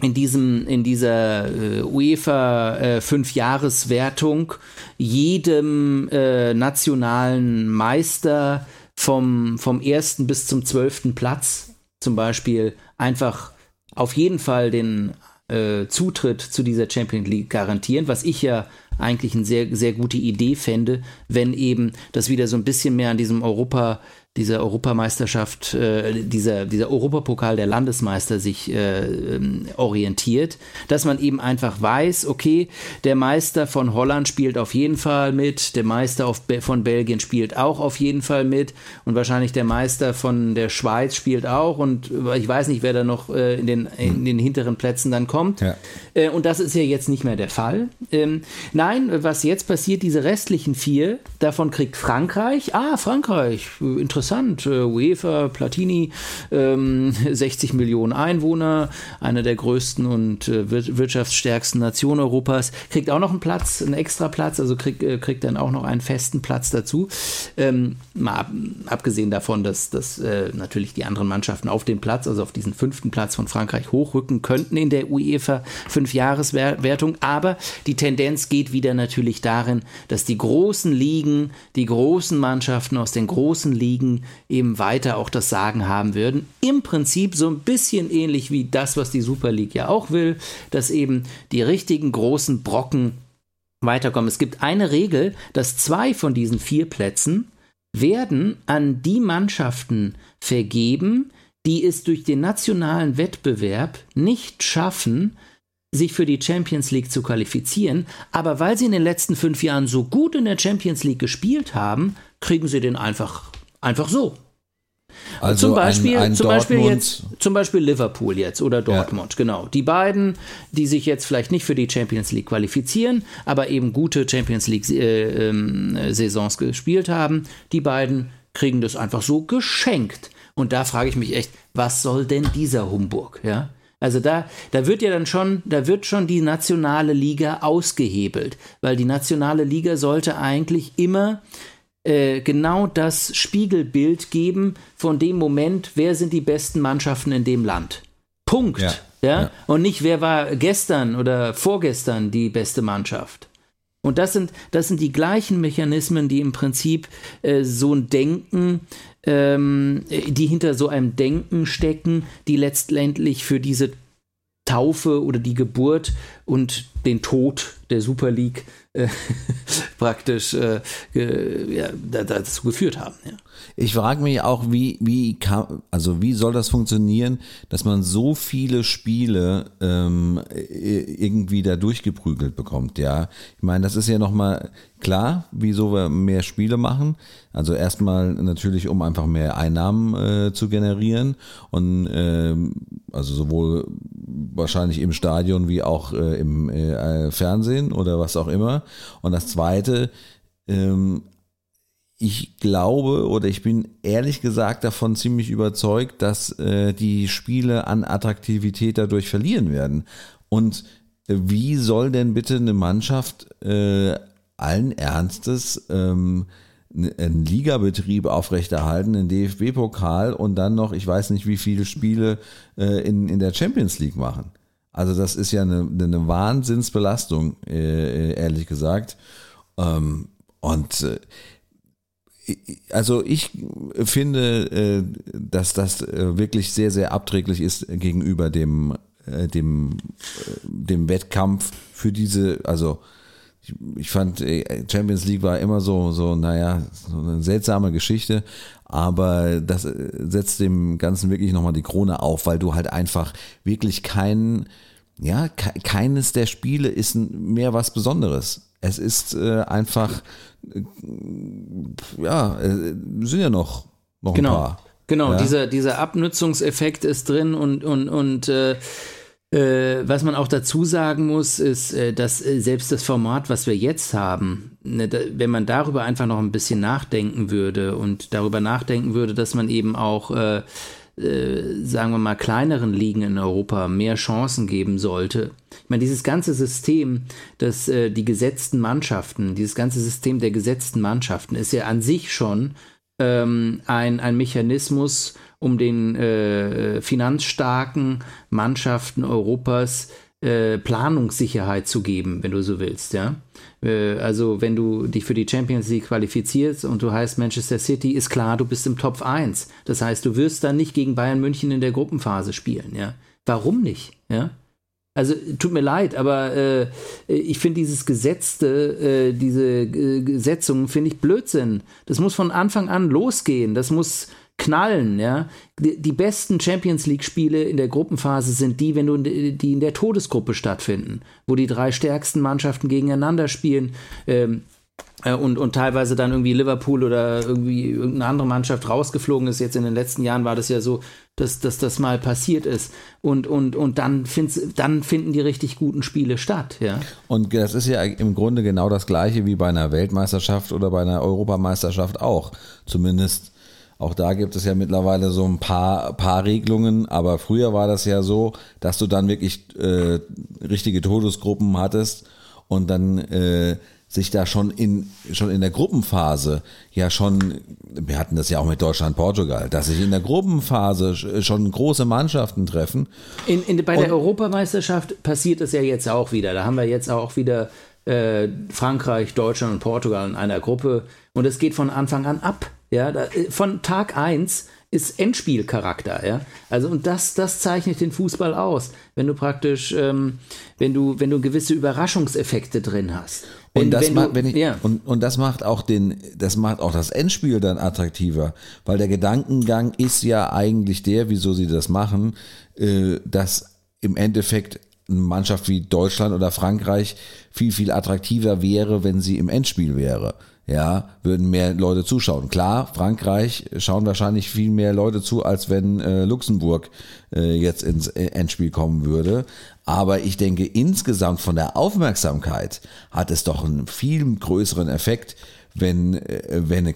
in diesem in dieser äh, UEFA äh, Fünfjahreswertung jedem äh, nationalen Meister vom vom ersten bis zum zwölften Platz zum Beispiel einfach auf jeden Fall den äh, Zutritt zu dieser Champions League garantieren, was ich ja eigentlich eine sehr, sehr gute Idee fände, wenn eben das wieder so ein bisschen mehr an diesem Europa, dieser Europameisterschaft, äh, dieser, dieser Europapokal der Landesmeister sich äh, ähm, orientiert, dass man eben einfach weiß, okay, der Meister von Holland spielt auf jeden Fall mit, der Meister auf, von Belgien spielt auch auf jeden Fall mit und wahrscheinlich der Meister von der Schweiz spielt auch und ich weiß nicht, wer da noch äh, in, den, in den hinteren Plätzen dann kommt. Ja. Äh, und das ist ja jetzt nicht mehr der Fall. Ähm, nein, was jetzt passiert, diese restlichen vier, davon kriegt Frankreich, ah, Frankreich, interessant interessant. Äh, UEFA, Platini, ähm, *laughs* 60 Millionen Einwohner, eine der größten und äh, wirtschaftsstärksten Nationen Europas, kriegt auch noch einen Platz, einen extra Platz, also krieg, äh, kriegt dann auch noch einen festen Platz dazu. Ähm, mal ab, abgesehen davon, dass, dass natürlich die anderen Mannschaften auf den Platz, also auf diesen fünften Platz von Frankreich hochrücken könnten in der UEFA Fünfjahreswertung, aber die Tendenz geht wieder natürlich darin, dass die großen Ligen, die großen Mannschaften aus den großen Ligen eben weiter auch das Sagen haben würden. Im Prinzip so ein bisschen ähnlich wie das, was die Super League ja auch will, dass eben die richtigen großen Brocken weiterkommen. Es gibt eine Regel, dass zwei von diesen vier Plätzen werden an die Mannschaften vergeben, die es durch den nationalen Wettbewerb nicht schaffen, sich für die Champions League zu qualifizieren, aber weil sie in den letzten fünf Jahren so gut in der Champions League gespielt haben, kriegen sie den einfach, einfach so. Also zum Beispiel, ein, ein zum Beispiel jetzt, zum Beispiel Liverpool jetzt oder Dortmund, ja. genau. Die beiden, die sich jetzt vielleicht nicht für die Champions League qualifizieren, aber eben gute Champions League äh, äh, Saisons gespielt haben, die beiden kriegen das einfach so geschenkt. Und da frage ich mich echt, was soll denn dieser Humbug, ja? Also da, da wird ja dann schon, da wird schon die nationale Liga ausgehebelt, weil die nationale Liga sollte eigentlich immer äh, genau das Spiegelbild geben von dem Moment, wer sind die besten Mannschaften in dem Land. Punkt. Ja, ja? ja. Und nicht, wer war gestern oder vorgestern die beste Mannschaft. Und das sind, das sind die gleichen Mechanismen, die im Prinzip äh, so ein Denken, ähm, die hinter so einem Denken stecken, die letztendlich für diese Taufe oder die Geburt und den Tod der Super League äh, *laughs* praktisch äh, ja, dazu geführt haben. Ja. Ich frage mich auch, wie, wie kann, also wie soll das funktionieren, dass man so viele Spiele ähm, irgendwie da durchgeprügelt bekommt, ja. Ich meine, das ist ja nochmal klar, wieso wir mehr Spiele machen. Also erstmal natürlich, um einfach mehr Einnahmen äh, zu generieren und ähm, also sowohl wahrscheinlich im Stadion wie auch äh, im äh, Fernsehen oder was auch immer. Und das zweite, ähm, ich glaube oder ich bin ehrlich gesagt davon ziemlich überzeugt, dass äh, die Spiele an Attraktivität dadurch verlieren werden. Und äh, wie soll denn bitte eine Mannschaft äh, allen Ernstes ähm, einen Ligabetrieb aufrechterhalten, einen DFB-Pokal und dann noch, ich weiß nicht, wie viele Spiele äh, in, in der Champions League machen. Also das ist ja eine, eine Wahnsinnsbelastung, äh, ehrlich gesagt. Ähm, und äh, also ich finde, äh, dass das äh, wirklich sehr, sehr abträglich ist gegenüber dem, äh, dem, dem Wettkampf für diese, also ich, ich fand Champions League war immer so, so, naja, so eine seltsame Geschichte, aber das setzt dem Ganzen wirklich nochmal die Krone auf, weil du halt einfach wirklich keinen, ja, keines der Spiele ist mehr was Besonderes. Es ist äh, einfach, äh, ja, äh, sind ja noch, noch genau. ein paar. Genau, ja? dieser, dieser Abnutzungseffekt ist drin und, und, und äh, äh, was man auch dazu sagen muss, ist, äh, dass äh, selbst das Format, was wir jetzt haben, wenn man darüber einfach noch ein bisschen nachdenken würde und darüber nachdenken würde, dass man eben auch äh, äh, sagen wir mal, kleineren Ligen in Europa mehr Chancen geben sollte. Ich meine, dieses ganze System, dass äh, die gesetzten Mannschaften, dieses ganze System der gesetzten Mannschaften ist ja an sich schon ähm, ein, ein Mechanismus, um den äh, finanzstarken Mannschaften Europas äh, Planungssicherheit zu geben, wenn du so willst, ja. Äh, also wenn du dich für die Champions League qualifizierst und du heißt Manchester City, ist klar, du bist im Top 1. Das heißt, du wirst dann nicht gegen Bayern München in der Gruppenphase spielen, ja. Warum nicht, ja? Also tut mir leid, aber äh, ich finde dieses Gesetzte, äh, diese äh, Gesetzungen finde ich Blödsinn. Das muss von Anfang an losgehen. Das muss knallen, ja. Die, die besten Champions League-Spiele in der Gruppenphase sind die, wenn du die in der Todesgruppe stattfinden, wo die drei stärksten Mannschaften gegeneinander spielen. Ähm, äh, und, und teilweise dann irgendwie Liverpool oder irgendwie irgendeine andere Mannschaft rausgeflogen ist. Jetzt in den letzten Jahren war das ja so, dass, dass das mal passiert ist. Und, und, und dann, dann finden die richtig guten Spiele statt. Ja? Und das ist ja im Grunde genau das gleiche wie bei einer Weltmeisterschaft oder bei einer Europameisterschaft auch. Zumindest Auch da gibt es ja mittlerweile so ein paar, paar Regelungen, aber früher war das ja so, dass du dann wirklich äh, richtige Todesgruppen hattest und dann äh, sich da schon in, schon in der Gruppenphase ja schon, wir hatten das ja auch mit Deutschland, Portugal, dass sich in der Gruppenphase schon große Mannschaften treffen. In, in, bei der Europameisterschaft passiert es ja jetzt auch wieder. Da haben wir jetzt auch wieder äh, Frankreich, Deutschland und Portugal in einer Gruppe und es geht von Anfang an ab. Ja, da, äh, von Tag 1 ist Endspielcharakter, ja. Also und das, das zeichnet den Fußball aus, wenn du praktisch, ähm, wenn du, wenn du gewisse Überraschungseffekte drin hast. Wenn, und, das wenn macht, du, wenn ich, ja. und, und das macht auch den, das macht auch das Endspiel dann attraktiver, weil der Gedankengang ist ja eigentlich der, wieso sie das machen, äh, dass im Endeffekt eine Mannschaft wie Deutschland oder Frankreich viel, viel attraktiver wäre, wenn sie im Endspiel wäre ja, würden mehr Leute zuschauen. Klar, Frankreich schauen wahrscheinlich viel mehr Leute zu, als wenn äh, Luxemburg äh, jetzt ins äh, Endspiel kommen würde. Aber ich denke, insgesamt von der Aufmerksamkeit hat es doch einen viel größeren Effekt, wenn, äh, wenn,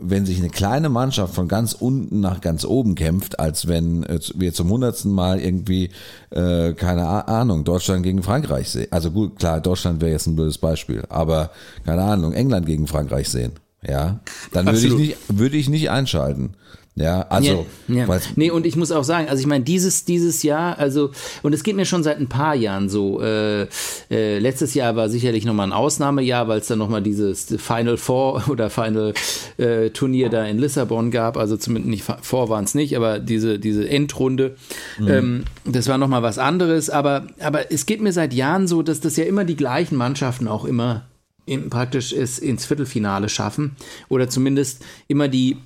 wenn sich eine kleine Mannschaft von ganz unten nach ganz oben kämpft, als wenn äh, wir zum hundertsten Mal irgendwie, äh, keine Ahnung, Deutschland gegen Frankreich sehen. Also gut, klar, Deutschland wäre jetzt ein blödes Beispiel, aber keine Ahnung, England gegen Frankreich sehen. Ja, dann würde ich nicht, würde ich nicht einschalten. Ja, also. Ja, ja. Nee, und ich muss auch sagen, also ich meine, dieses, dieses Jahr, also, und es geht mir schon seit ein paar Jahren so. Äh, äh, letztes Jahr war sicherlich nochmal ein Ausnahmejahr, weil es dann nochmal dieses Final Four *laughs* oder Final äh, Turnier da in Lissabon gab. Also zumindest nicht vor waren es nicht, aber diese, diese Endrunde, mhm. ähm, das war nochmal was anderes. Aber, aber es geht mir seit Jahren so, dass das ja immer die gleichen Mannschaften auch immer in, praktisch ist ins Viertelfinale schaffen. Oder zumindest immer die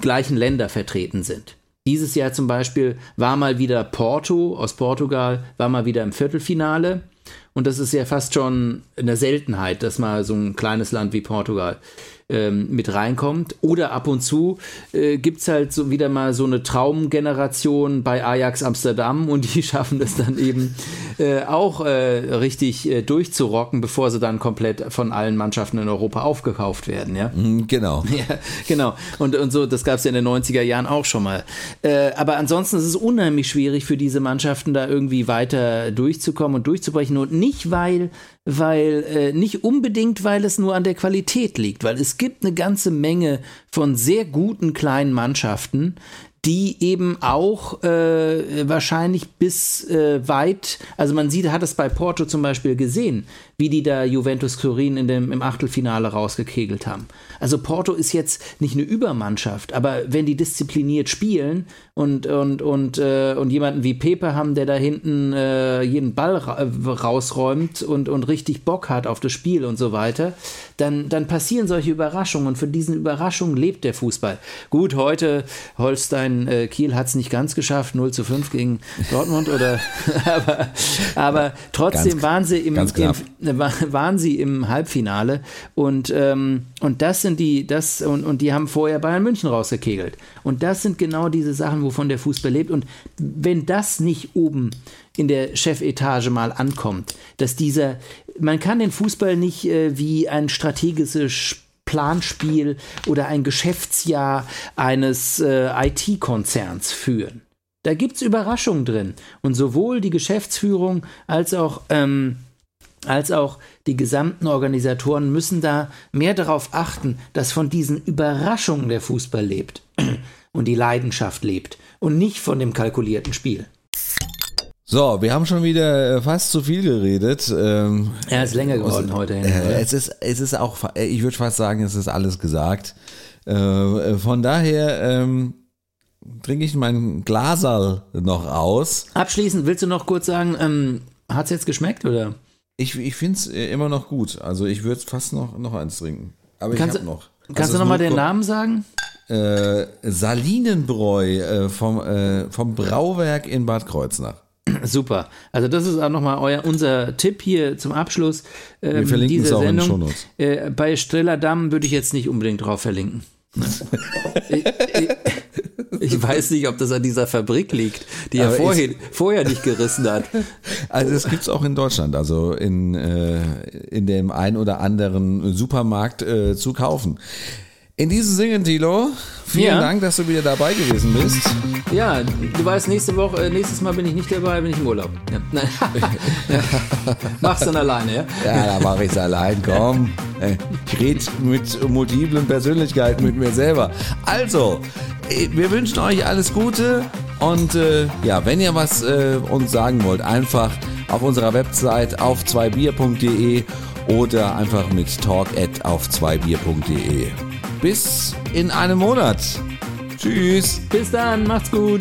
gleichen Länder vertreten sind. Dieses Jahr zum Beispiel war mal wieder Porto aus Portugal, war mal wieder im Viertelfinale. Und das ist ja fast schon eine Seltenheit, dass mal so ein kleines Land wie Portugal ähm, mit reinkommt. Oder ab und zu äh, gibt es halt so wieder mal so eine Traumgeneration bei Ajax Amsterdam *laughs* und die schaffen es dann eben äh, auch äh, richtig äh, durchzurocken, bevor sie dann komplett von allen Mannschaften in Europa aufgekauft werden. Ja? Mhm, genau. *laughs* Ja, genau. Und, und so, das gab es ja in den 90er Jahren auch schon mal. Äh, aber ansonsten ist es unheimlich schwierig für diese Mannschaften da irgendwie weiter durchzukommen und durchzubrechen. Und nicht, weil weil äh, nicht unbedingt, weil es nur an der Qualität liegt, weil es gibt eine ganze Menge von sehr guten kleinen Mannschaften, die eben auch äh, wahrscheinlich bis äh, weit, also man sieht, hat es bei Porto zum Beispiel gesehen, wie die da Juventus Turin in dem, im Achtelfinale rausgekegelt haben. Also Porto ist jetzt nicht eine Übermannschaft, aber wenn die diszipliniert spielen und, und, und, äh, und jemanden wie Pepe haben, der da hinten äh, jeden Ball ra äh, rausräumt und, und richtig Bock hat auf das Spiel und so weiter, dann, dann passieren solche Überraschungen und von diesen Überraschungen lebt der Fußball. Gut, heute Holstein äh, Kiel hat es nicht ganz geschafft, 0 zu 5 gegen Dortmund oder *laughs* aber, aber trotzdem ganz, waren sie im, im waren sie im Halbfinale und, ähm, und das sind die, das, und, und die haben vorher Bayern München rausgekegelt. Und das sind genau diese Sachen, wovon der Fußball lebt. Und wenn das nicht oben in der Chefetage mal ankommt, dass dieser, man kann den Fußball nicht äh, wie ein strategisches Planspiel oder ein Geschäftsjahr eines äh, IT-Konzerns führen. Da gibt es Überraschungen drin. Und sowohl die Geschäftsführung als auch ähm, als auch die gesamten Organisatoren müssen da mehr darauf achten, dass von diesen Überraschungen der Fußball lebt *clears throat* und die Leidenschaft lebt und nicht von dem kalkulierten Spiel. So, wir haben schon wieder äh, fast zu viel geredet. Ähm, ja, ist länger geworden heute. Äh, es, ist, es ist auch, äh, ich würde fast sagen, es ist alles gesagt. Äh, von daher ähm, trinke ich mein Glasal noch aus. Abschließend willst du noch kurz sagen, ähm, hat es jetzt geschmeckt oder? Ich, ich finde es äh, immer noch gut. Also ich würde fast noch, noch eins trinken. Aber kannst ich habe noch. Kannst also du nochmal den Namen sagen? Äh, Salinenbräu äh, vom, äh, vom Brauwerk in Bad Kreuznach. Super. Also das ist auch nochmal euer, unser Tipp hier zum Abschluss ähm, Wir verlinken dieser es auch Sendung. In äh, bei Striller Damm würde ich jetzt nicht unbedingt drauf verlinken. ich, *laughs* ich, ich, weiß nicht, ob das an dieser Fabrik liegt, die er vorher, vorher nicht gerissen hat. Also das gibt es auch in Deutschland, also in, äh, in dem ein oder anderen Supermarkt äh, zu kaufen. In diesem Sinne, Tilo, vielen Ja. Dank, dass du wieder dabei gewesen bist. Ja, du weißt, nächste Woche, äh, nächstes Mal bin ich nicht dabei, bin ich im Urlaub. Ja. *laughs* Nein. ja. *laughs* Mach's dann alleine, ja? Ja, da mache ich es allein, komm. Äh, Ich rede mit multiplen Persönlichkeiten mit mir selber. Also, äh, wir wünschen euch alles Gute und äh, ja, wenn ihr was äh, uns sagen wollt, einfach auf unserer Website auf zweibier.de oder einfach mit talk at auf zweibier.de bis in einem Monat. Tschüss. Bis dann, macht's gut.